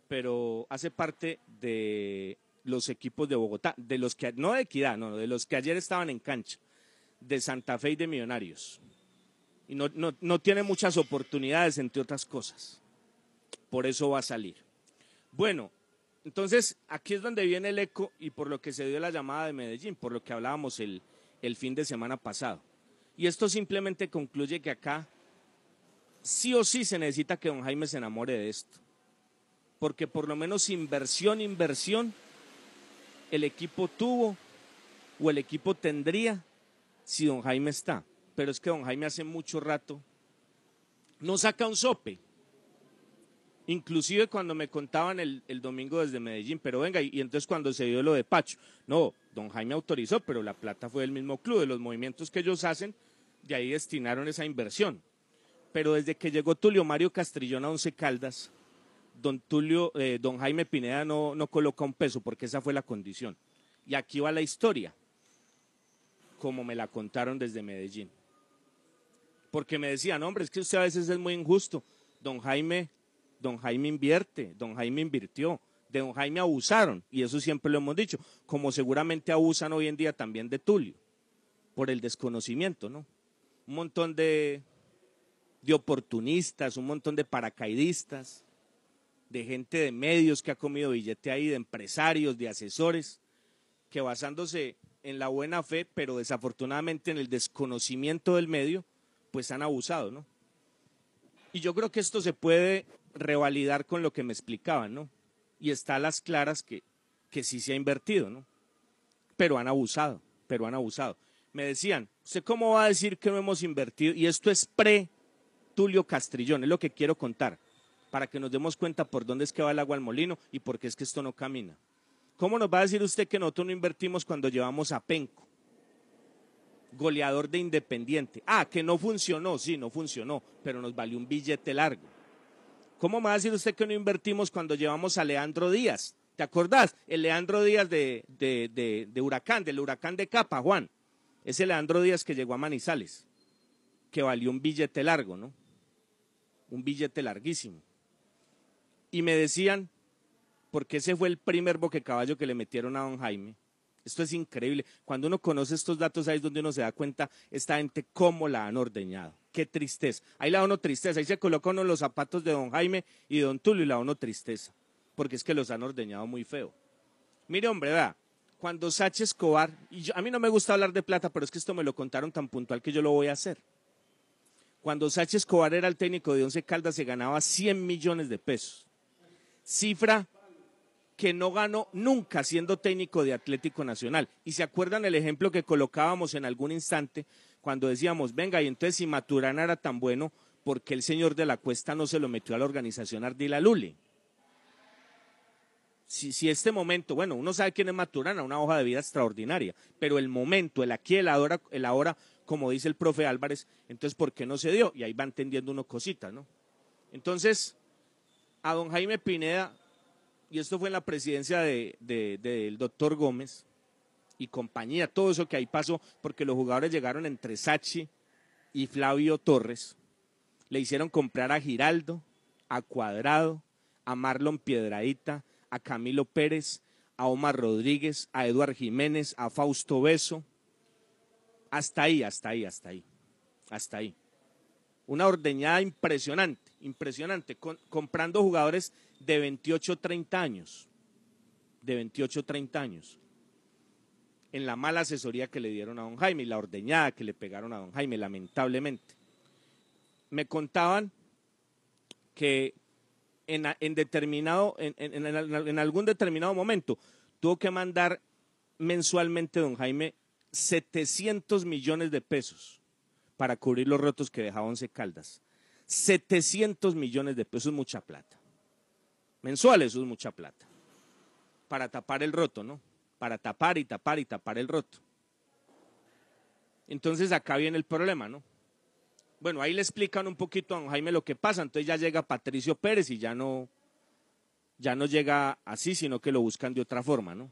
pero hace parte de los equipos de Bogotá, de los que, no de Equidad, no, de los que ayer estaban en cancha, de Santa Fe y de Millonarios. Y no, no, no tiene muchas oportunidades, entre otras cosas. Por eso va a salir. Bueno, entonces aquí es donde viene el eco y por lo que se dio la llamada de Medellín, por lo que hablábamos el, el fin de semana pasado. Y esto simplemente concluye que acá sí o sí se necesita que don Jaime se enamore de esto. Porque por lo menos inversión, inversión, el equipo tuvo o el equipo tendría si don Jaime está. Pero es que don Jaime hace mucho rato no saca un sope. Inclusive cuando me contaban el, el domingo desde Medellín, pero venga, y, y entonces cuando se dio lo de Pacho, no, don Jaime autorizó, pero la plata fue del mismo club, de los movimientos que ellos hacen, de ahí destinaron esa inversión. Pero desde que llegó Tulio Mario Castrillón a Once Caldas, don, Tulio, eh, don Jaime Pineda no, no coloca un peso, porque esa fue la condición. Y aquí va la historia, como me la contaron desde Medellín. Porque me decían, hombre, es que usted a veces es muy injusto. Don Jaime, don Jaime invierte, don Jaime invirtió, de don Jaime abusaron, y eso siempre lo hemos dicho, como seguramente abusan hoy en día también de Tulio, por el desconocimiento, ¿no? Un montón de, de oportunistas, un montón de paracaidistas, de gente de medios que ha comido billete ahí, de empresarios, de asesores, que basándose en la buena fe, pero desafortunadamente en el desconocimiento del medio, pues han abusado, ¿no? Y yo creo que esto se puede revalidar con lo que me explicaban, ¿no? Y está a las claras que, que sí se ha invertido, ¿no? Pero han abusado, pero han abusado. Me decían, ¿usted cómo va a decir que no hemos invertido? Y esto es pre Tulio Castrillón, es lo que quiero contar, para que nos demos cuenta por dónde es que va el agua al molino y por qué es que esto no camina. ¿Cómo nos va a decir usted que nosotros no invertimos cuando llevamos a Penco? Goleador de Independiente. Ah, que no funcionó, sí, no funcionó, pero nos valió un billete largo. ¿Cómo me va a decir usted que no invertimos cuando llevamos a Leandro Díaz? ¿Te acordás? El Leandro Díaz de, de, de, de Huracán, del Huracán de Capa, Juan. Ese Leandro Díaz que llegó a Manizales, que valió un billete largo, ¿no? Un billete larguísimo. Y me decían, porque ese fue el primer boquecaballo que le metieron a don Jaime. Esto es increíble. Cuando uno conoce estos datos, ahí es donde uno se da cuenta esta gente cómo la han ordeñado. Qué tristeza. Ahí la da uno tristeza. Ahí se coloca uno los zapatos de don Jaime y de don Tulio y la da uno tristeza. Porque es que los han ordeñado muy feo. Mire, hombre, vea. Cuando Sachi Escobar, y yo- a mí no me gusta hablar de plata, pero es que esto me lo contaron tan puntual que yo lo voy a hacer. Cuando Sachi Escobar era el técnico de Once Caldas se ganaba 100 millones de pesos. Cifra que no ganó nunca siendo técnico de Atlético Nacional. Y se acuerdan el ejemplo que colocábamos en algún instante cuando decíamos, venga, y entonces si Maturana era tan bueno, ¿por qué el señor de la Cuesta no se lo metió a la organización Ardila Luli? Si, este momento, bueno, uno sabe quién es Maturana, una hoja de vida extraordinaria, pero el momento, el aquí, el ahora, el ahora, como dice el profe Álvarez, entonces ¿por qué no se dio? Y ahí va entendiendo uno cositas, ¿no? Entonces, a don Jaime Pineda, y esto fue en la presidencia de- de- del doctor Gómez y compañía, todo eso que ahí pasó, porque los jugadores llegaron entre Sachi y Flavio Torres, le hicieron comprar a Giraldo, a Cuadrado, a Marlon Piedradita, a Camilo Pérez, a Omar Rodríguez, a Eduard Jiménez, a Fausto Beso, hasta ahí, hasta ahí, hasta ahí, hasta ahí. Una ordeñada impresionante, impresionante, con- comprando jugadores de 28, 30 años, de 28, 30 años, en la mala asesoría que le dieron a don Jaime y la ordeñada que le pegaron a don Jaime, lamentablemente. Me contaban que en, en determinado, en- en- en algún determinado momento tuvo que mandar mensualmente don Jaime 700 millones de pesos para cubrir los rotos que dejaba Once Caldas. 700 millones de pesos es mucha plata. Mensuales eso es mucha plata. Para tapar el roto, ¿no? Para tapar y tapar y tapar el roto. Entonces acá viene el problema, ¿no? Bueno, ahí le explican un poquito a don Jaime lo que pasa, entonces ya llega Patricio Pérez y ya no, ya no llega así, sino que lo buscan de otra forma, ¿no?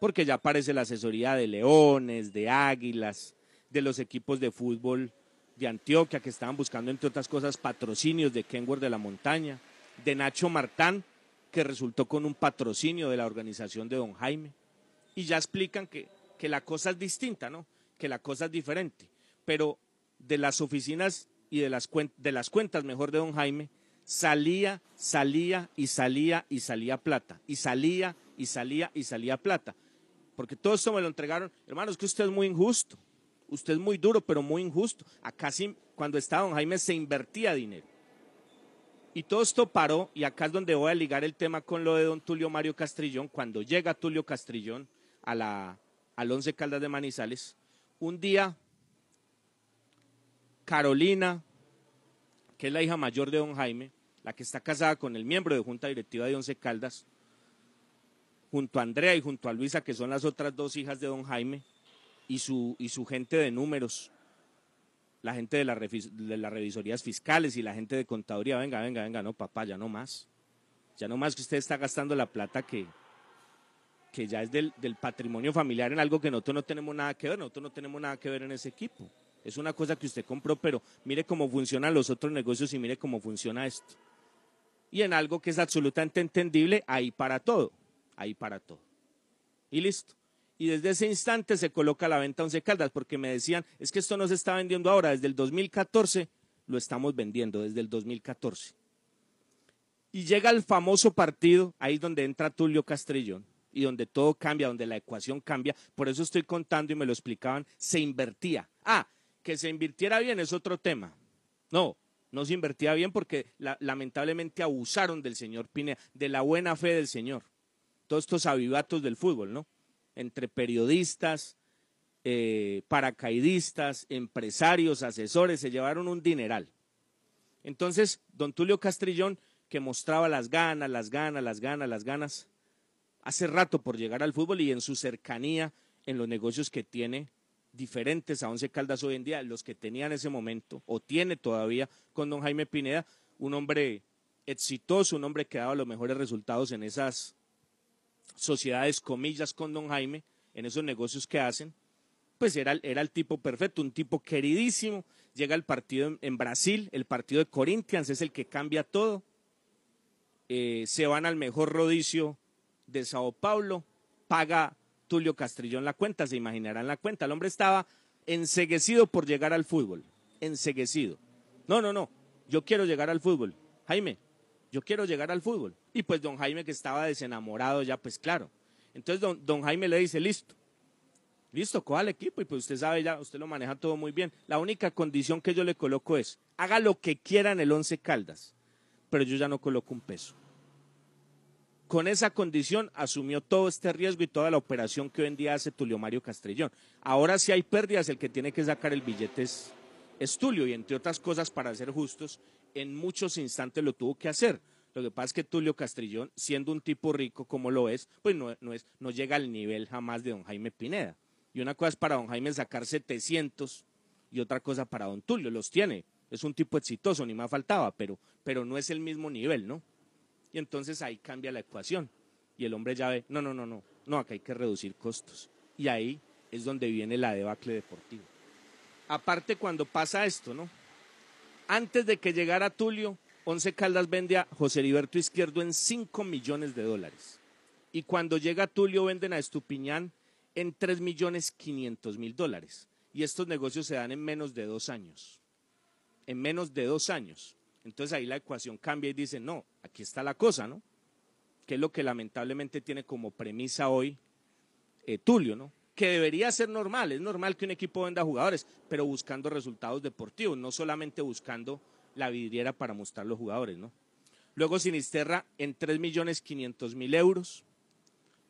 Porque ya aparece la asesoría de Leones, de Águilas, de los equipos de fútbol de Antioquia que estaban buscando, entre otras cosas, patrocinios de Kenworth de la Montaña, de Nacho Martán, que resultó con un patrocinio de la organización de Don Jaime. Y ya explican que, que la cosa es distinta, ¿no? Que la cosa es diferente. Pero de las oficinas y de las, de las cuentas, mejor, de Don Jaime, salía, salía y salía y salía plata. Y salía y salía y salía plata. Porque todo esto me lo entregaron. Hermano, es que usted es muy injusto. Usted es muy duro, pero muy injusto. Acá sí, cuando estaba don Jaime, se invertía dinero. Y todo esto paró, y acá es donde voy a ligar el tema con lo de don Tulio Mario Castrillón. Cuando llega Tulio Castrillón a la, al Once Caldas de Manizales, un día Carolina, que es la hija mayor de don Jaime, la que está casada con el miembro de Junta Directiva de Once Caldas, junto a Andrea y junto a Luisa, que son las otras dos hijas de don Jaime, y su, y su gente de números, la gente de, la las revisorías fiscales y la gente de contaduría, venga, venga, venga, no, papá, ya no más. Ya no más que usted está gastando la plata que, que ya es del, del patrimonio familiar en algo que nosotros no tenemos nada que ver, nosotros no tenemos nada que ver en ese equipo. Es una cosa que usted compró, pero mire cómo funcionan los otros negocios y mire cómo funciona esto. Y en algo que es absolutamente entendible, ahí para todo, ahí para todo. Y listo. Y desde ese instante se coloca la venta Once Caldas, porque me decían, es que esto no se está vendiendo ahora, desde el 2014 lo estamos vendiendo, desde el 2014. Y llega el famoso partido, ahí donde entra Tulio Castrillón, y donde todo cambia, donde la ecuación cambia. Por eso estoy contando y me lo explicaban, se invertía. Ah, que se invirtiera bien es otro tema. No, no se invertía bien porque la- lamentablemente abusaron del señor Pineda, de la buena fe del señor. Todos estos avivatos del fútbol, ¿no? Entre periodistas, eh, paracaidistas, empresarios, asesores, se llevaron un dineral. Entonces, don Tulio Castrillón, que mostraba las ganas, las ganas, las ganas, las ganas, hace rato por llegar al fútbol y en su cercanía en los negocios que tiene diferentes a Once Caldas hoy en día, los que tenía en ese momento, o tiene todavía con don Jaime Pineda, un hombre exitoso, un hombre que daba los mejores resultados en esas sociedades, comillas, con don Jaime, en esos negocios que hacen, pues era, era el tipo perfecto, un tipo queridísimo. Llega el partido en, en Brasil, el partido de Corinthians es el que cambia todo. eh, se van al mejor rodicio de Sao Paulo, paga Tulio Castrillón la cuenta, se imaginarán la cuenta. El hombre estaba enseguecido por llegar al fútbol, enseguecido. No, no, no, yo quiero llegar al fútbol. Jaime, yo quiero llegar al fútbol. Y pues don Jaime que estaba desenamorado ya, pues claro. Entonces don, don Jaime le dice, listo, listo, coja el equipo y pues usted sabe ya, usted lo maneja todo muy bien. La única condición que yo le coloco es, haga lo que quiera en el Once Caldas, pero yo ya no coloco un peso. Con esa condición asumió todo este riesgo y toda la operación que hoy en día hace Tulio Mario Castrillón. Ahora si hay pérdidas, el que tiene que sacar el billete es, es Tulio y entre otras cosas, para ser justos, en muchos instantes lo tuvo que hacer. Lo que pasa es que Tulio Castrillón, siendo un tipo rico como lo es, pues no, no, es, no llega al nivel jamás de don Jaime Pineda. Y una cosa es para don Jaime sacar 700 y otra cosa para don Tulio. Los tiene. Es un tipo exitoso, ni más faltaba, pero, pero no es el mismo nivel, ¿no? Y entonces ahí cambia la ecuación. Y el hombre ya ve, no, no, no, no, no, acá hay que reducir costos. Y ahí es donde viene la debacle deportiva. Aparte cuando pasa esto, ¿no? Antes de que llegara Tulio, Once Caldas vende a José Heriberto Izquierdo en 5 millones de dólares. Y cuando llega Tulio venden a Estupiñán en 3 millones 500 mil dólares. Y estos negocios se dan en menos de dos años. En menos de dos años. Entonces ahí la ecuación cambia y dice, no, aquí está la cosa, ¿no? Que es lo que lamentablemente tiene como premisa hoy eh, Tulio, ¿no? Que debería ser normal, es normal que un equipo venda jugadores, pero buscando resultados deportivos, no solamente buscando la vidriera para mostrar los jugadores, ¿no? Luego Sinisterra en 3 millones 500 mil euros.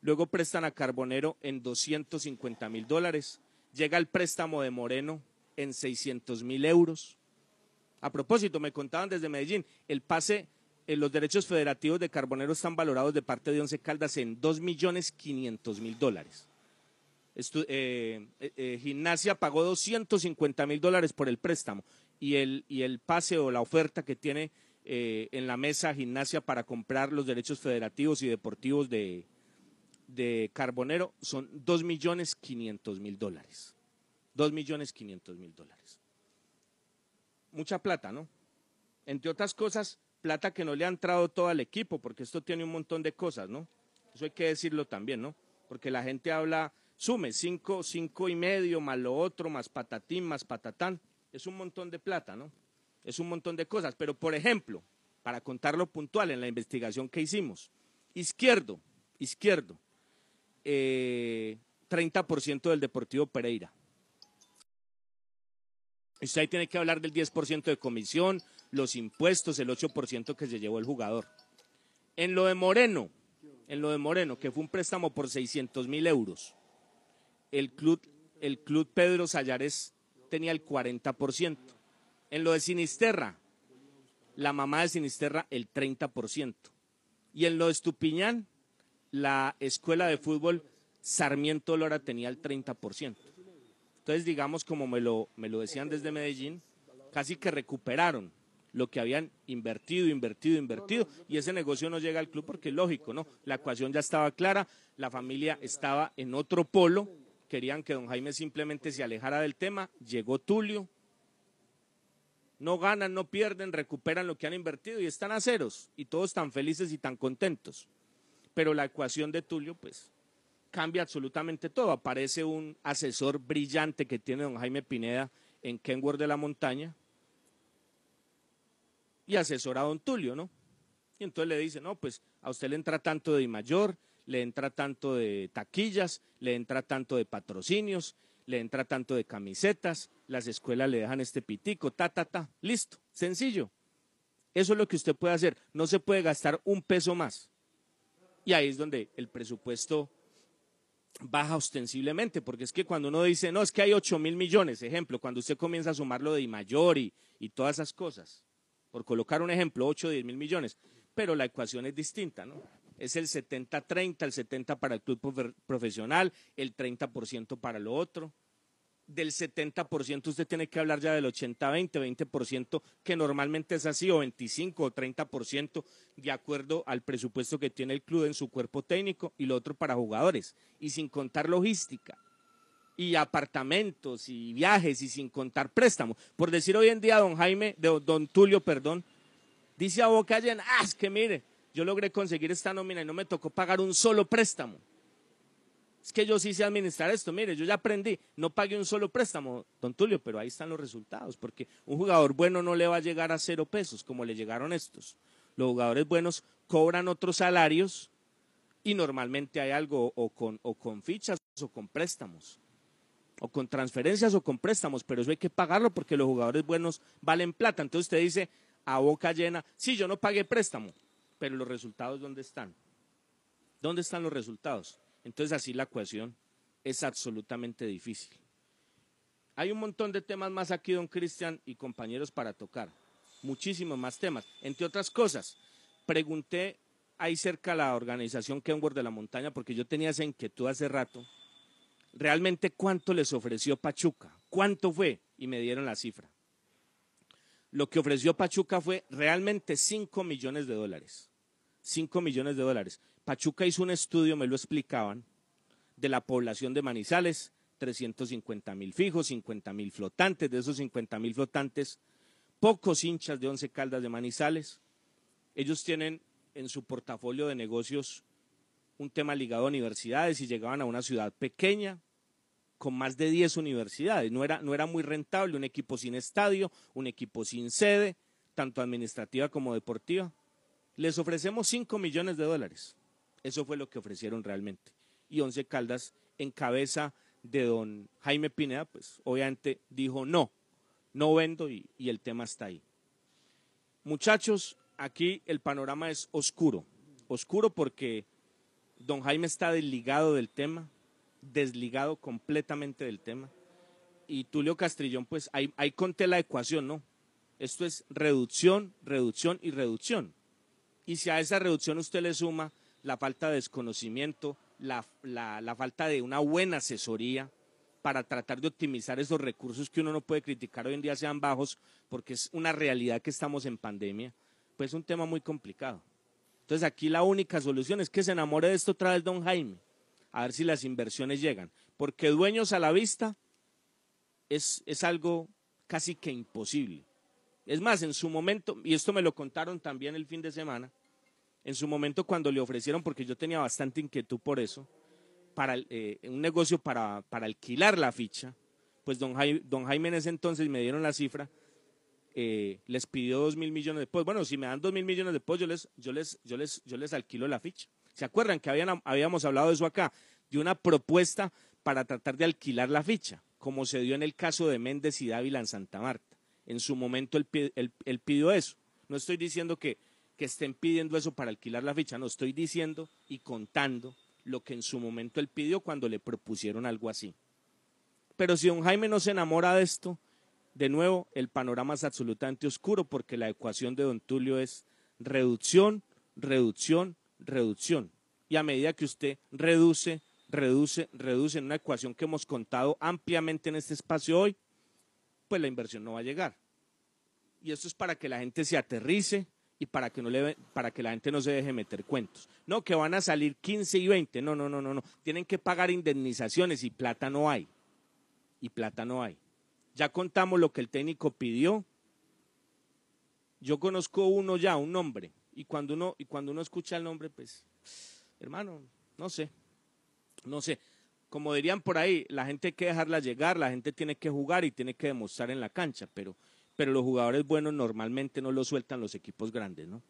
Luego prestan a Carbonero en 250 mil dólares. Llega el préstamo de Moreno en 600 mil euros. A propósito, me contaban desde Medellín, el pase, en los derechos federativos de Carbonero están valorados de parte de Once Caldas en 2 millones 500 mil dólares. Estu eh, eh, Gimnasia pagó 250 mil dólares por el préstamo y el, y el pase o la oferta que tiene eh, en la mesa Gimnasia para comprar los derechos federativos y deportivos de, de Carbonero son 2 millones 500 mil dólares. 2 millones 500 mil dólares. Mucha plata, ¿no? Entre otras cosas, plata que no le ha entrado todo al equipo, porque esto tiene un montón de cosas, ¿no? Eso hay que decirlo también, ¿no? Porque la gente habla, sume cinco, cinco y medio, más lo otro, más patatín, más patatán. Es un montón de plata, ¿no? Es un montón de cosas. Pero, por ejemplo, para contarlo puntual en la investigación que hicimos, izquierdo, izquierdo, eh, 30% del Deportivo Pereira. Usted ahí tiene que hablar del 10% de comisión, los impuestos, el 8% que se llevó el jugador. En lo de Moreno, en lo de Moreno, que fue un préstamo por 600 mil euros, el club, el club Pedro Sayares tenía el 40%. En lo de Sinisterra, la mamá de Sinisterra el 30%. Y en lo de Estupiñán, la escuela de fútbol Sarmiento Lora tenía el 30%. Entonces, digamos, como me lo, me lo decían desde Medellín, casi que recuperaron lo que habían invertido, invertido, invertido, y ese negocio no llega al club porque es lógico, ¿no? La ecuación ya estaba clara, la familia estaba en otro polo, querían que don Jaime simplemente se alejara del tema, llegó Tulio, no ganan, no pierden, recuperan lo que han invertido y están a ceros, y todos tan felices y tan contentos. Pero la ecuación de Tulio, pues, cambia absolutamente todo. Aparece un asesor brillante que tiene don Jaime Pineda en Kenworth de la Montaña y asesora a don Tulio, ¿no? Y entonces le dice, no, pues a usted le entra tanto de mayor, le entra tanto de taquillas, le entra tanto de patrocinios, le entra tanto de camisetas, las escuelas le dejan este pitico, ta, ta, ta, listo, sencillo. Eso es lo que usted puede hacer, no se puede gastar un peso más. Y ahí es donde el presupuesto baja ostensiblemente, porque es que cuando uno dice, no, es que hay 8 mil millones, ejemplo, cuando usted comienza a sumar lo de mayor y, y todas esas cosas, por colocar un ejemplo, 8 o 10 mil millones, pero la ecuación es distinta, ¿no? Es el 70-30, el 70 para el club profesional, el 30% para lo otro. Del 70% usted tiene que hablar ya del 80-20, 20%, que normalmente es así, o 25 o 30%, de acuerdo al presupuesto que tiene el club en su cuerpo técnico, y lo otro para jugadores, y sin contar logística, y apartamentos, y viajes, y sin contar préstamos. Por decir hoy en día, don Jaime, don Tulio, perdón, dice a boca llena, ah, es que mire, yo logré conseguir esta nómina y no me tocó pagar un solo préstamo. Es que yo sí sé administrar esto, mire, yo ya aprendí, no pagué un solo préstamo, don Tulio, pero ahí están los resultados, porque un jugador bueno no le va a llegar a cero pesos como le llegaron estos. Los jugadores buenos cobran otros salarios y normalmente hay algo o con, o con fichas o con préstamos, o con transferencias o con préstamos, pero eso hay que pagarlo porque los jugadores buenos valen plata. Entonces usted dice a boca llena, sí, yo no pagué préstamo, pero los resultados ¿dónde están? ¿Dónde están los resultados? Entonces así la ecuación es absolutamente difícil. Hay un montón de temas más aquí, don Cristian y compañeros, para tocar. Muchísimos más temas. Entre otras cosas, pregunté ahí cerca la organización Kenworth de la Montaña, porque yo tenía esa inquietud hace rato, realmente cuánto les ofreció Pachuca, cuánto fue, y me dieron la cifra. Lo que ofreció Pachuca fue realmente 5 millones de dólares. 5 millones de dólares. Pachuca hizo un estudio, me lo explicaban, de la población de Manizales, 350 mil fijos, 50 mil flotantes, de esos 50 mil flotantes, pocos hinchas de Once Caldas de Manizales. Ellos tienen en su portafolio de negocios un tema ligado a universidades y llegaban a una ciudad pequeña con más de 10 universidades. No era, no era muy rentable un equipo sin estadio, un equipo sin sede, tanto administrativa como deportiva. Les ofrecemos 5 millones de dólares. Eso fue lo que ofrecieron realmente. Y Once Caldas, en cabeza de don Jaime Pineda, pues obviamente dijo no, no vendo y, y el tema está ahí. Muchachos, aquí el panorama es oscuro. Oscuro porque don Jaime está desligado del tema, desligado completamente del tema. Y Tulio Castrillón, pues ahí, ahí conté la ecuación, ¿no? Esto es reducción, reducción y reducción. Y si a esa reducción usted le suma la falta de desconocimiento, la, la, la, falta de una buena asesoría para tratar de optimizar esos recursos que uno no puede criticar hoy en día sean bajos, porque es una realidad que estamos en pandemia, pues es un tema muy complicado. Entonces aquí la única solución es que se enamore de esto otra vez don Jaime, a ver si las inversiones llegan, porque dueños a la vista es, es algo casi que imposible. Es más, en su momento, y esto me lo contaron también el fin de semana, en su momento cuando le ofrecieron, porque yo tenía bastante inquietud por eso, para eh, un negocio para, para, alquilar la ficha, pues don Jaime, don Jaime en ese entonces me dieron la cifra, eh, les pidió dos mil millones de pesos. Bueno, si me dan dos mil millones de pesos, yo les, yo les, yo les, yo les alquilo la ficha. ¿Se acuerdan que habíamos hablado de eso acá? De una propuesta para tratar de alquilar la ficha, como se dio en el caso de Méndez y Dávila en Santa Marta. En su momento él pidió eso. No estoy diciendo que, que estén pidiendo eso para alquilar la ficha, no estoy diciendo y contando lo que en su momento él pidió cuando le propusieron algo así. Pero si don Jaime no se enamora de esto, de nuevo el panorama es absolutamente oscuro porque la ecuación de don Tulio es reducción, reducción, reducción. Y a medida que usted reduce, reduce, reduce en una ecuación que hemos contado ampliamente en este espacio hoy, pues la inversión no va a llegar. Y esto es para que la gente se aterrice y para que, no le, para que la gente no se deje meter cuentos. No, que van a salir 15 y 20. No, no, no, no, no. Tienen que pagar indemnizaciones y plata no hay. Y plata no hay. Ya contamos lo que el técnico pidió. Yo conozco uno ya, un nombre. Y cuando uno, y cuando uno escucha el nombre, pues, hermano, no sé. No sé. Como dirían por ahí, la gente hay que dejarla llegar, la gente tiene que jugar y tiene que demostrar en la cancha, pero, pero los jugadores buenos normalmente no lo sueltan los equipos grandes, ¿no?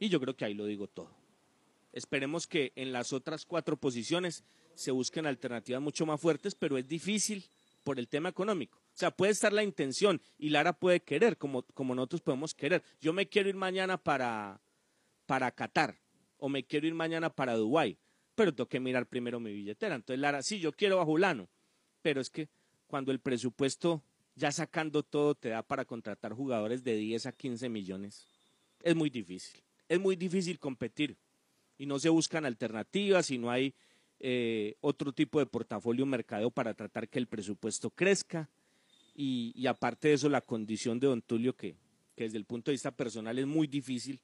Y yo creo que ahí lo digo todo. Esperemos que en las otras cuatro posiciones se busquen alternativas mucho más fuertes, pero es difícil por el tema económico. O sea, puede estar la intención y Lara puede querer, como, como nosotros podemos querer. Yo me quiero ir mañana para, para Qatar o me quiero ir mañana para Dubái, pero tengo que mirar primero mi billetera. Entonces Lara, sí, yo quiero a Julano, pero es que cuando el presupuesto ya sacando todo te da para contratar jugadores de 10 a 15 millones, es muy difícil. Es muy difícil competir y no se buscan alternativas y no hay eh, otro tipo de portafolio mercadeo para tratar que el presupuesto crezca. Y, y, aparte de eso, la condición de Don Tulio, que, que desde el punto de vista personal es muy difícil,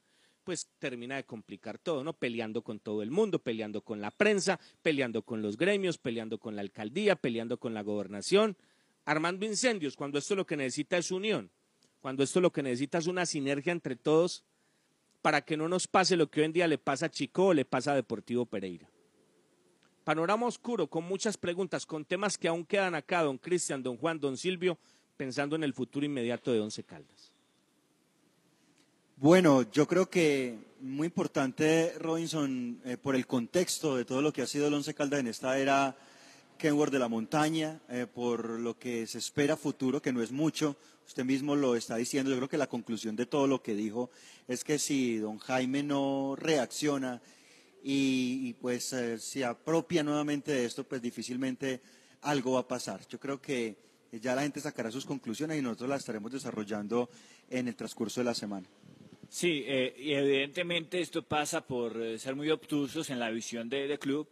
pues termina de complicar todo, ¿no? Peleando con todo el mundo, peleando con la prensa, peleando con los gremios, peleando con la alcaldía, peleando con la gobernación, armando incendios, cuando esto lo que necesita es unión, cuando esto lo que necesita es una sinergia entre todos para que no nos pase lo que hoy en día le pasa a Chico o le pasa a Deportivo Pereira. Panorama oscuro, con muchas preguntas, con temas que aún quedan acá, don Cristian, don Juan, don Silvio, pensando en el futuro inmediato de Once Caldas. Bueno, yo creo que muy importante, Robinson, eh, por el contexto de todo lo que ha sido el Once Caldas en esta era Kenworth de la montaña, eh, por lo que se espera futuro, que no es mucho. Usted mismo lo está diciendo. Yo creo que la conclusión de todo lo que dijo es que si don Jaime no reacciona y, y pues eh, se apropia nuevamente de esto, pues difícilmente algo va a pasar. Yo creo que ya la gente sacará sus conclusiones y nosotros las estaremos desarrollando en el transcurso de la semana. Sí, eh, y evidentemente esto pasa por eh, ser muy obtusos en la visión de, de club,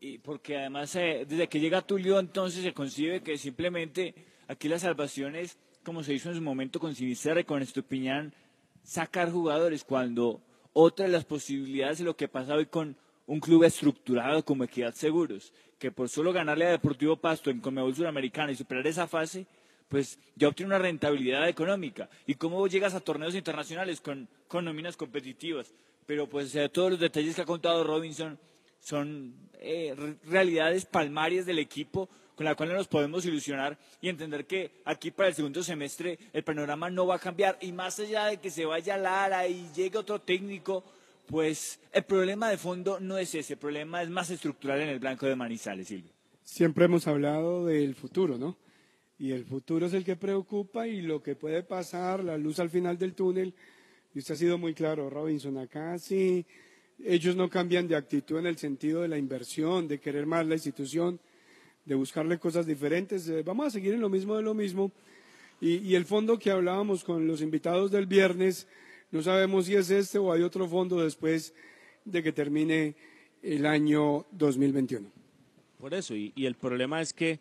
y porque además eh, desde que llega Tulio entonces se concibe que simplemente aquí la salvación es, como se hizo en su momento con Sinisterra y con Estupiñán, sacar jugadores cuando otra de las posibilidades de lo que pasa hoy con un club estructurado como Equidad Seguros, que por solo ganarle a Deportivo Pasto en Conmebol Suramericana y superar esa fase, pues ya obtiene una rentabilidad económica. ¿Y cómo llegas a torneos internacionales con, con nóminas competitivas? Pero pues todos los detalles que ha contado Robinson son eh, re- realidades palmarias del equipo con la cual no nos podemos ilusionar y entender que aquí para el segundo semestre el panorama no va a cambiar y más allá de que se vaya Lara y llegue otro técnico, pues el problema de fondo no es ese, el problema es más estructural en el blanco de Manizales, Silvio. Siempre hemos hablado del futuro, ¿no? Y el futuro es el que preocupa y lo que puede pasar, la luz al final del túnel. Y usted ha sido muy claro, Robinson, acá sí, ellos no cambian de actitud en el sentido de la inversión, de querer más la institución, de buscarle cosas diferentes. Eh, vamos a seguir en lo mismo de lo mismo. Y, y el fondo que hablábamos con los invitados del viernes, no sabemos si es este o hay otro fondo después de que termine el año 2021. Por eso, y, y el problema es que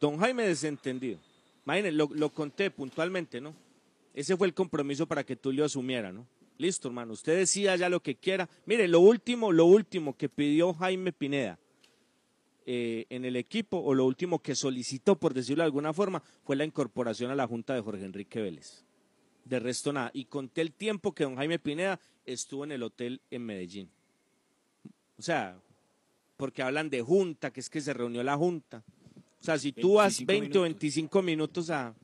don Jaime desentendido. Imagínense, lo, lo conté puntualmente, ¿no? Ese fue el compromiso para que Tulio asumiera, ¿no? Listo, hermano, usted decía ya lo que quiera. Mire, lo último, lo último que pidió Jaime Pineda eh, en el equipo, o lo último que solicitó, por decirlo de alguna forma, fue la incorporación a la Junta de Jorge Enrique Vélez. De resto nada. Y conté el tiempo que don Jaime Pineda estuvo en el hotel en Medellín. O sea, porque hablan de junta, que es que se reunió la junta. O sea, si tú vas 25 20 o minutos. 25 minutos a,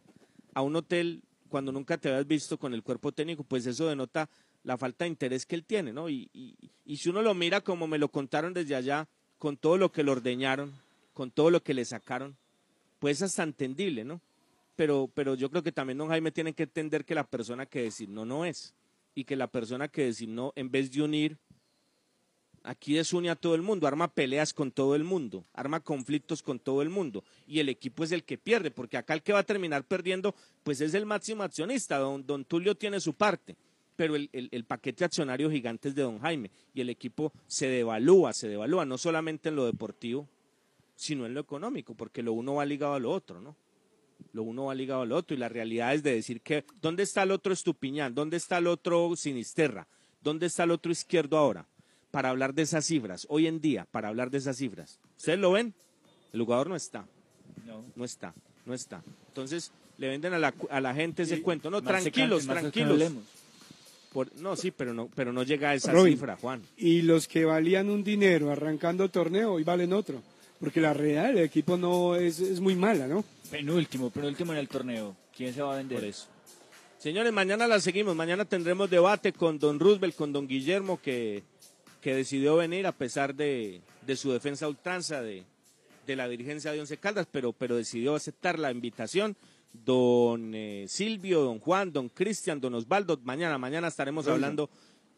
a un hotel cuando nunca te habías visto con el cuerpo técnico, pues eso denota la falta de interés que él tiene, ¿no? Y, y, y si uno lo mira como me lo contaron desde allá, con todo lo que lo ordeñaron, con todo lo que le sacaron, pues es hasta entendible, ¿no? Pero, pero yo creo que también don Jaime tiene que entender que la persona que decir no, no es. Y que la persona que decir no, en vez de unir, aquí desune a todo el mundo, arma peleas con todo el mundo, arma conflictos con todo el mundo. Y el equipo es el que pierde, porque acá el que va a terminar perdiendo, pues es el máximo accionista. Don, don Tulio tiene su parte, pero el, el- el paquete accionario gigante es de don Jaime. Y el equipo se devalúa, se devalúa, no solamente en lo deportivo, sino en lo económico, porque lo uno va ligado a lo otro, ¿no? Lo uno va ligado al otro y la realidad es de decir que ¿dónde está el otro Estupiñán? ¿Dónde está el otro Sinisterra? ¿Dónde está el otro izquierdo ahora? Para hablar de esas cifras, hoy en día, para hablar de esas cifras. ¿Ustedes lo ven? El jugador no está. No. No está, no está. Entonces le venden a la, a la gente ese cuento. No, tranquilos, tranquilos. Por- no, sí, pero no, pero no llega a esa Robin, cifra, Juan. Y los que valían un dinero arrancando torneo, hoy valen otro. Porque la realidad del equipo no es, es muy mala, ¿no? Penúltimo, penúltimo en el torneo. ¿Quién se va a vender? Por eso. Señores, mañana la seguimos. Mañana tendremos debate con don Roosevelt, con don Guillermo, que, que decidió venir a pesar de, de su defensa ultranza de, de la dirigencia de Once Caldas, pero, pero decidió aceptar la invitación. Don eh, Silvio, don Juan, don Cristian, don Osvaldo. Mañana, mañana estaremos hablando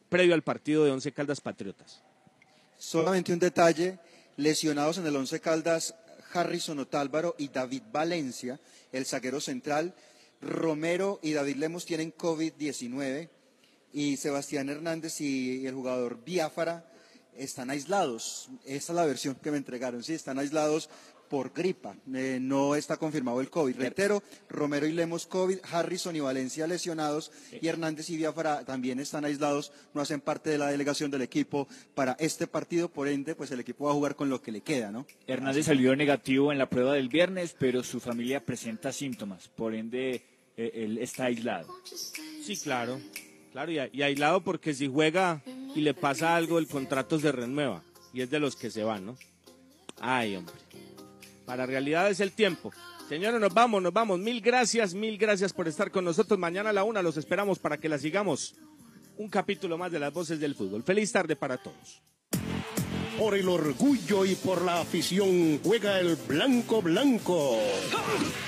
previo al partido de Once Caldas Patriotas. Solamente un detalle, lesionados en el Once Caldas, Harrison Otálvaro y David Valencia, el zaguero central. Romero y David Lemos tienen COVID-19 y Sebastián Hernández y el jugador Biafara están aislados. Esta es la versión que me entregaron, sí, están aislados por gripa. Eh, no está confirmado el COVID. Reitero, Romero y Lemos COVID, Harrison y Valencia lesionados y Hernández y Biafara también están aislados, no hacen parte de la delegación del equipo para este partido, por ende, pues el equipo va a jugar con lo que le queda, ¿no? Hernández salió negativo en la prueba del viernes, pero su familia presenta síntomas, por ende eh, él está aislado. Sí, claro. Claro, y, y aislado porque si juega y le pasa algo, el contrato se renueva. Y es de los que se van, ¿no? Ay, hombre. Para realidad es el tiempo. Señores, nos vamos, nos vamos. Mil gracias, mil gracias por estar con nosotros. Mañana a la una los esperamos para que la sigamos. Un capítulo más de las voces del fútbol. Feliz tarde para todos. Por el orgullo y por la afición juega el blanco blanco.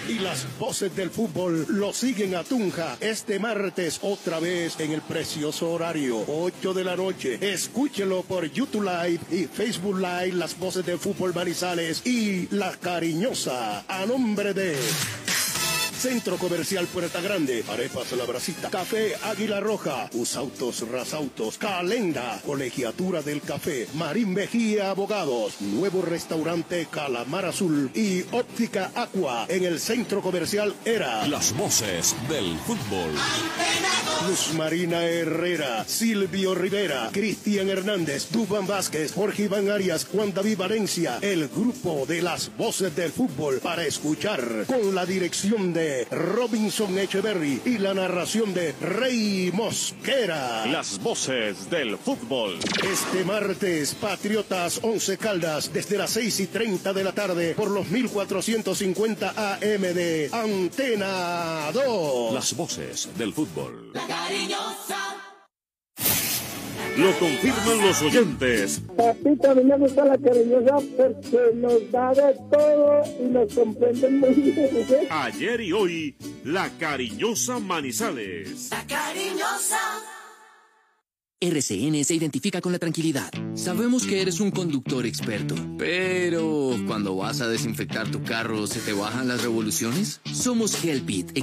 Y las voces del fútbol lo siguen a Tunja este martes otra vez en el precioso horario 8 de la noche. Escúchelo por YouTube Live y Facebook Live las voces del fútbol Manizales y La Cariñosa a nombre de Centro Comercial Puerta Grande, Arepas La Brasita, Café Águila Roja, Usautos Rasautos, Calenda, Colegiatura del Café, Marín Mejía Abogados, Nuevo Restaurante Calamar Azul y Óptica Aqua en el Centro Comercial Era. Las voces del fútbol. Luz Marina Herrera, Silvio Rivera, Cristian Hernández, Duban Vázquez, Jorge Iván Arias, Juan David Valencia, el grupo de las voces del fútbol para escuchar con la dirección de Robinson Echeverry y la narración de Rey Mosquera. Las voces del fútbol. Este martes, Patriotas 11 Caldas, desde las 6 y 30 de la tarde, por los 1450 AM de Antena 2. Las voces del fútbol. La cariñosa. Lo confirman los oyentes. Papito, a mí me gusta la cariñosa porque nos da de todo y nos comprende muy bien. Ayer y hoy, la cariñosa Manizales. La cariñosa. RCN se identifica con la tranquilidad. Sabemos que eres un conductor experto, pero cuando vas a desinfectar tu carro, ¿se te bajan las revoluciones? Somos Helpit.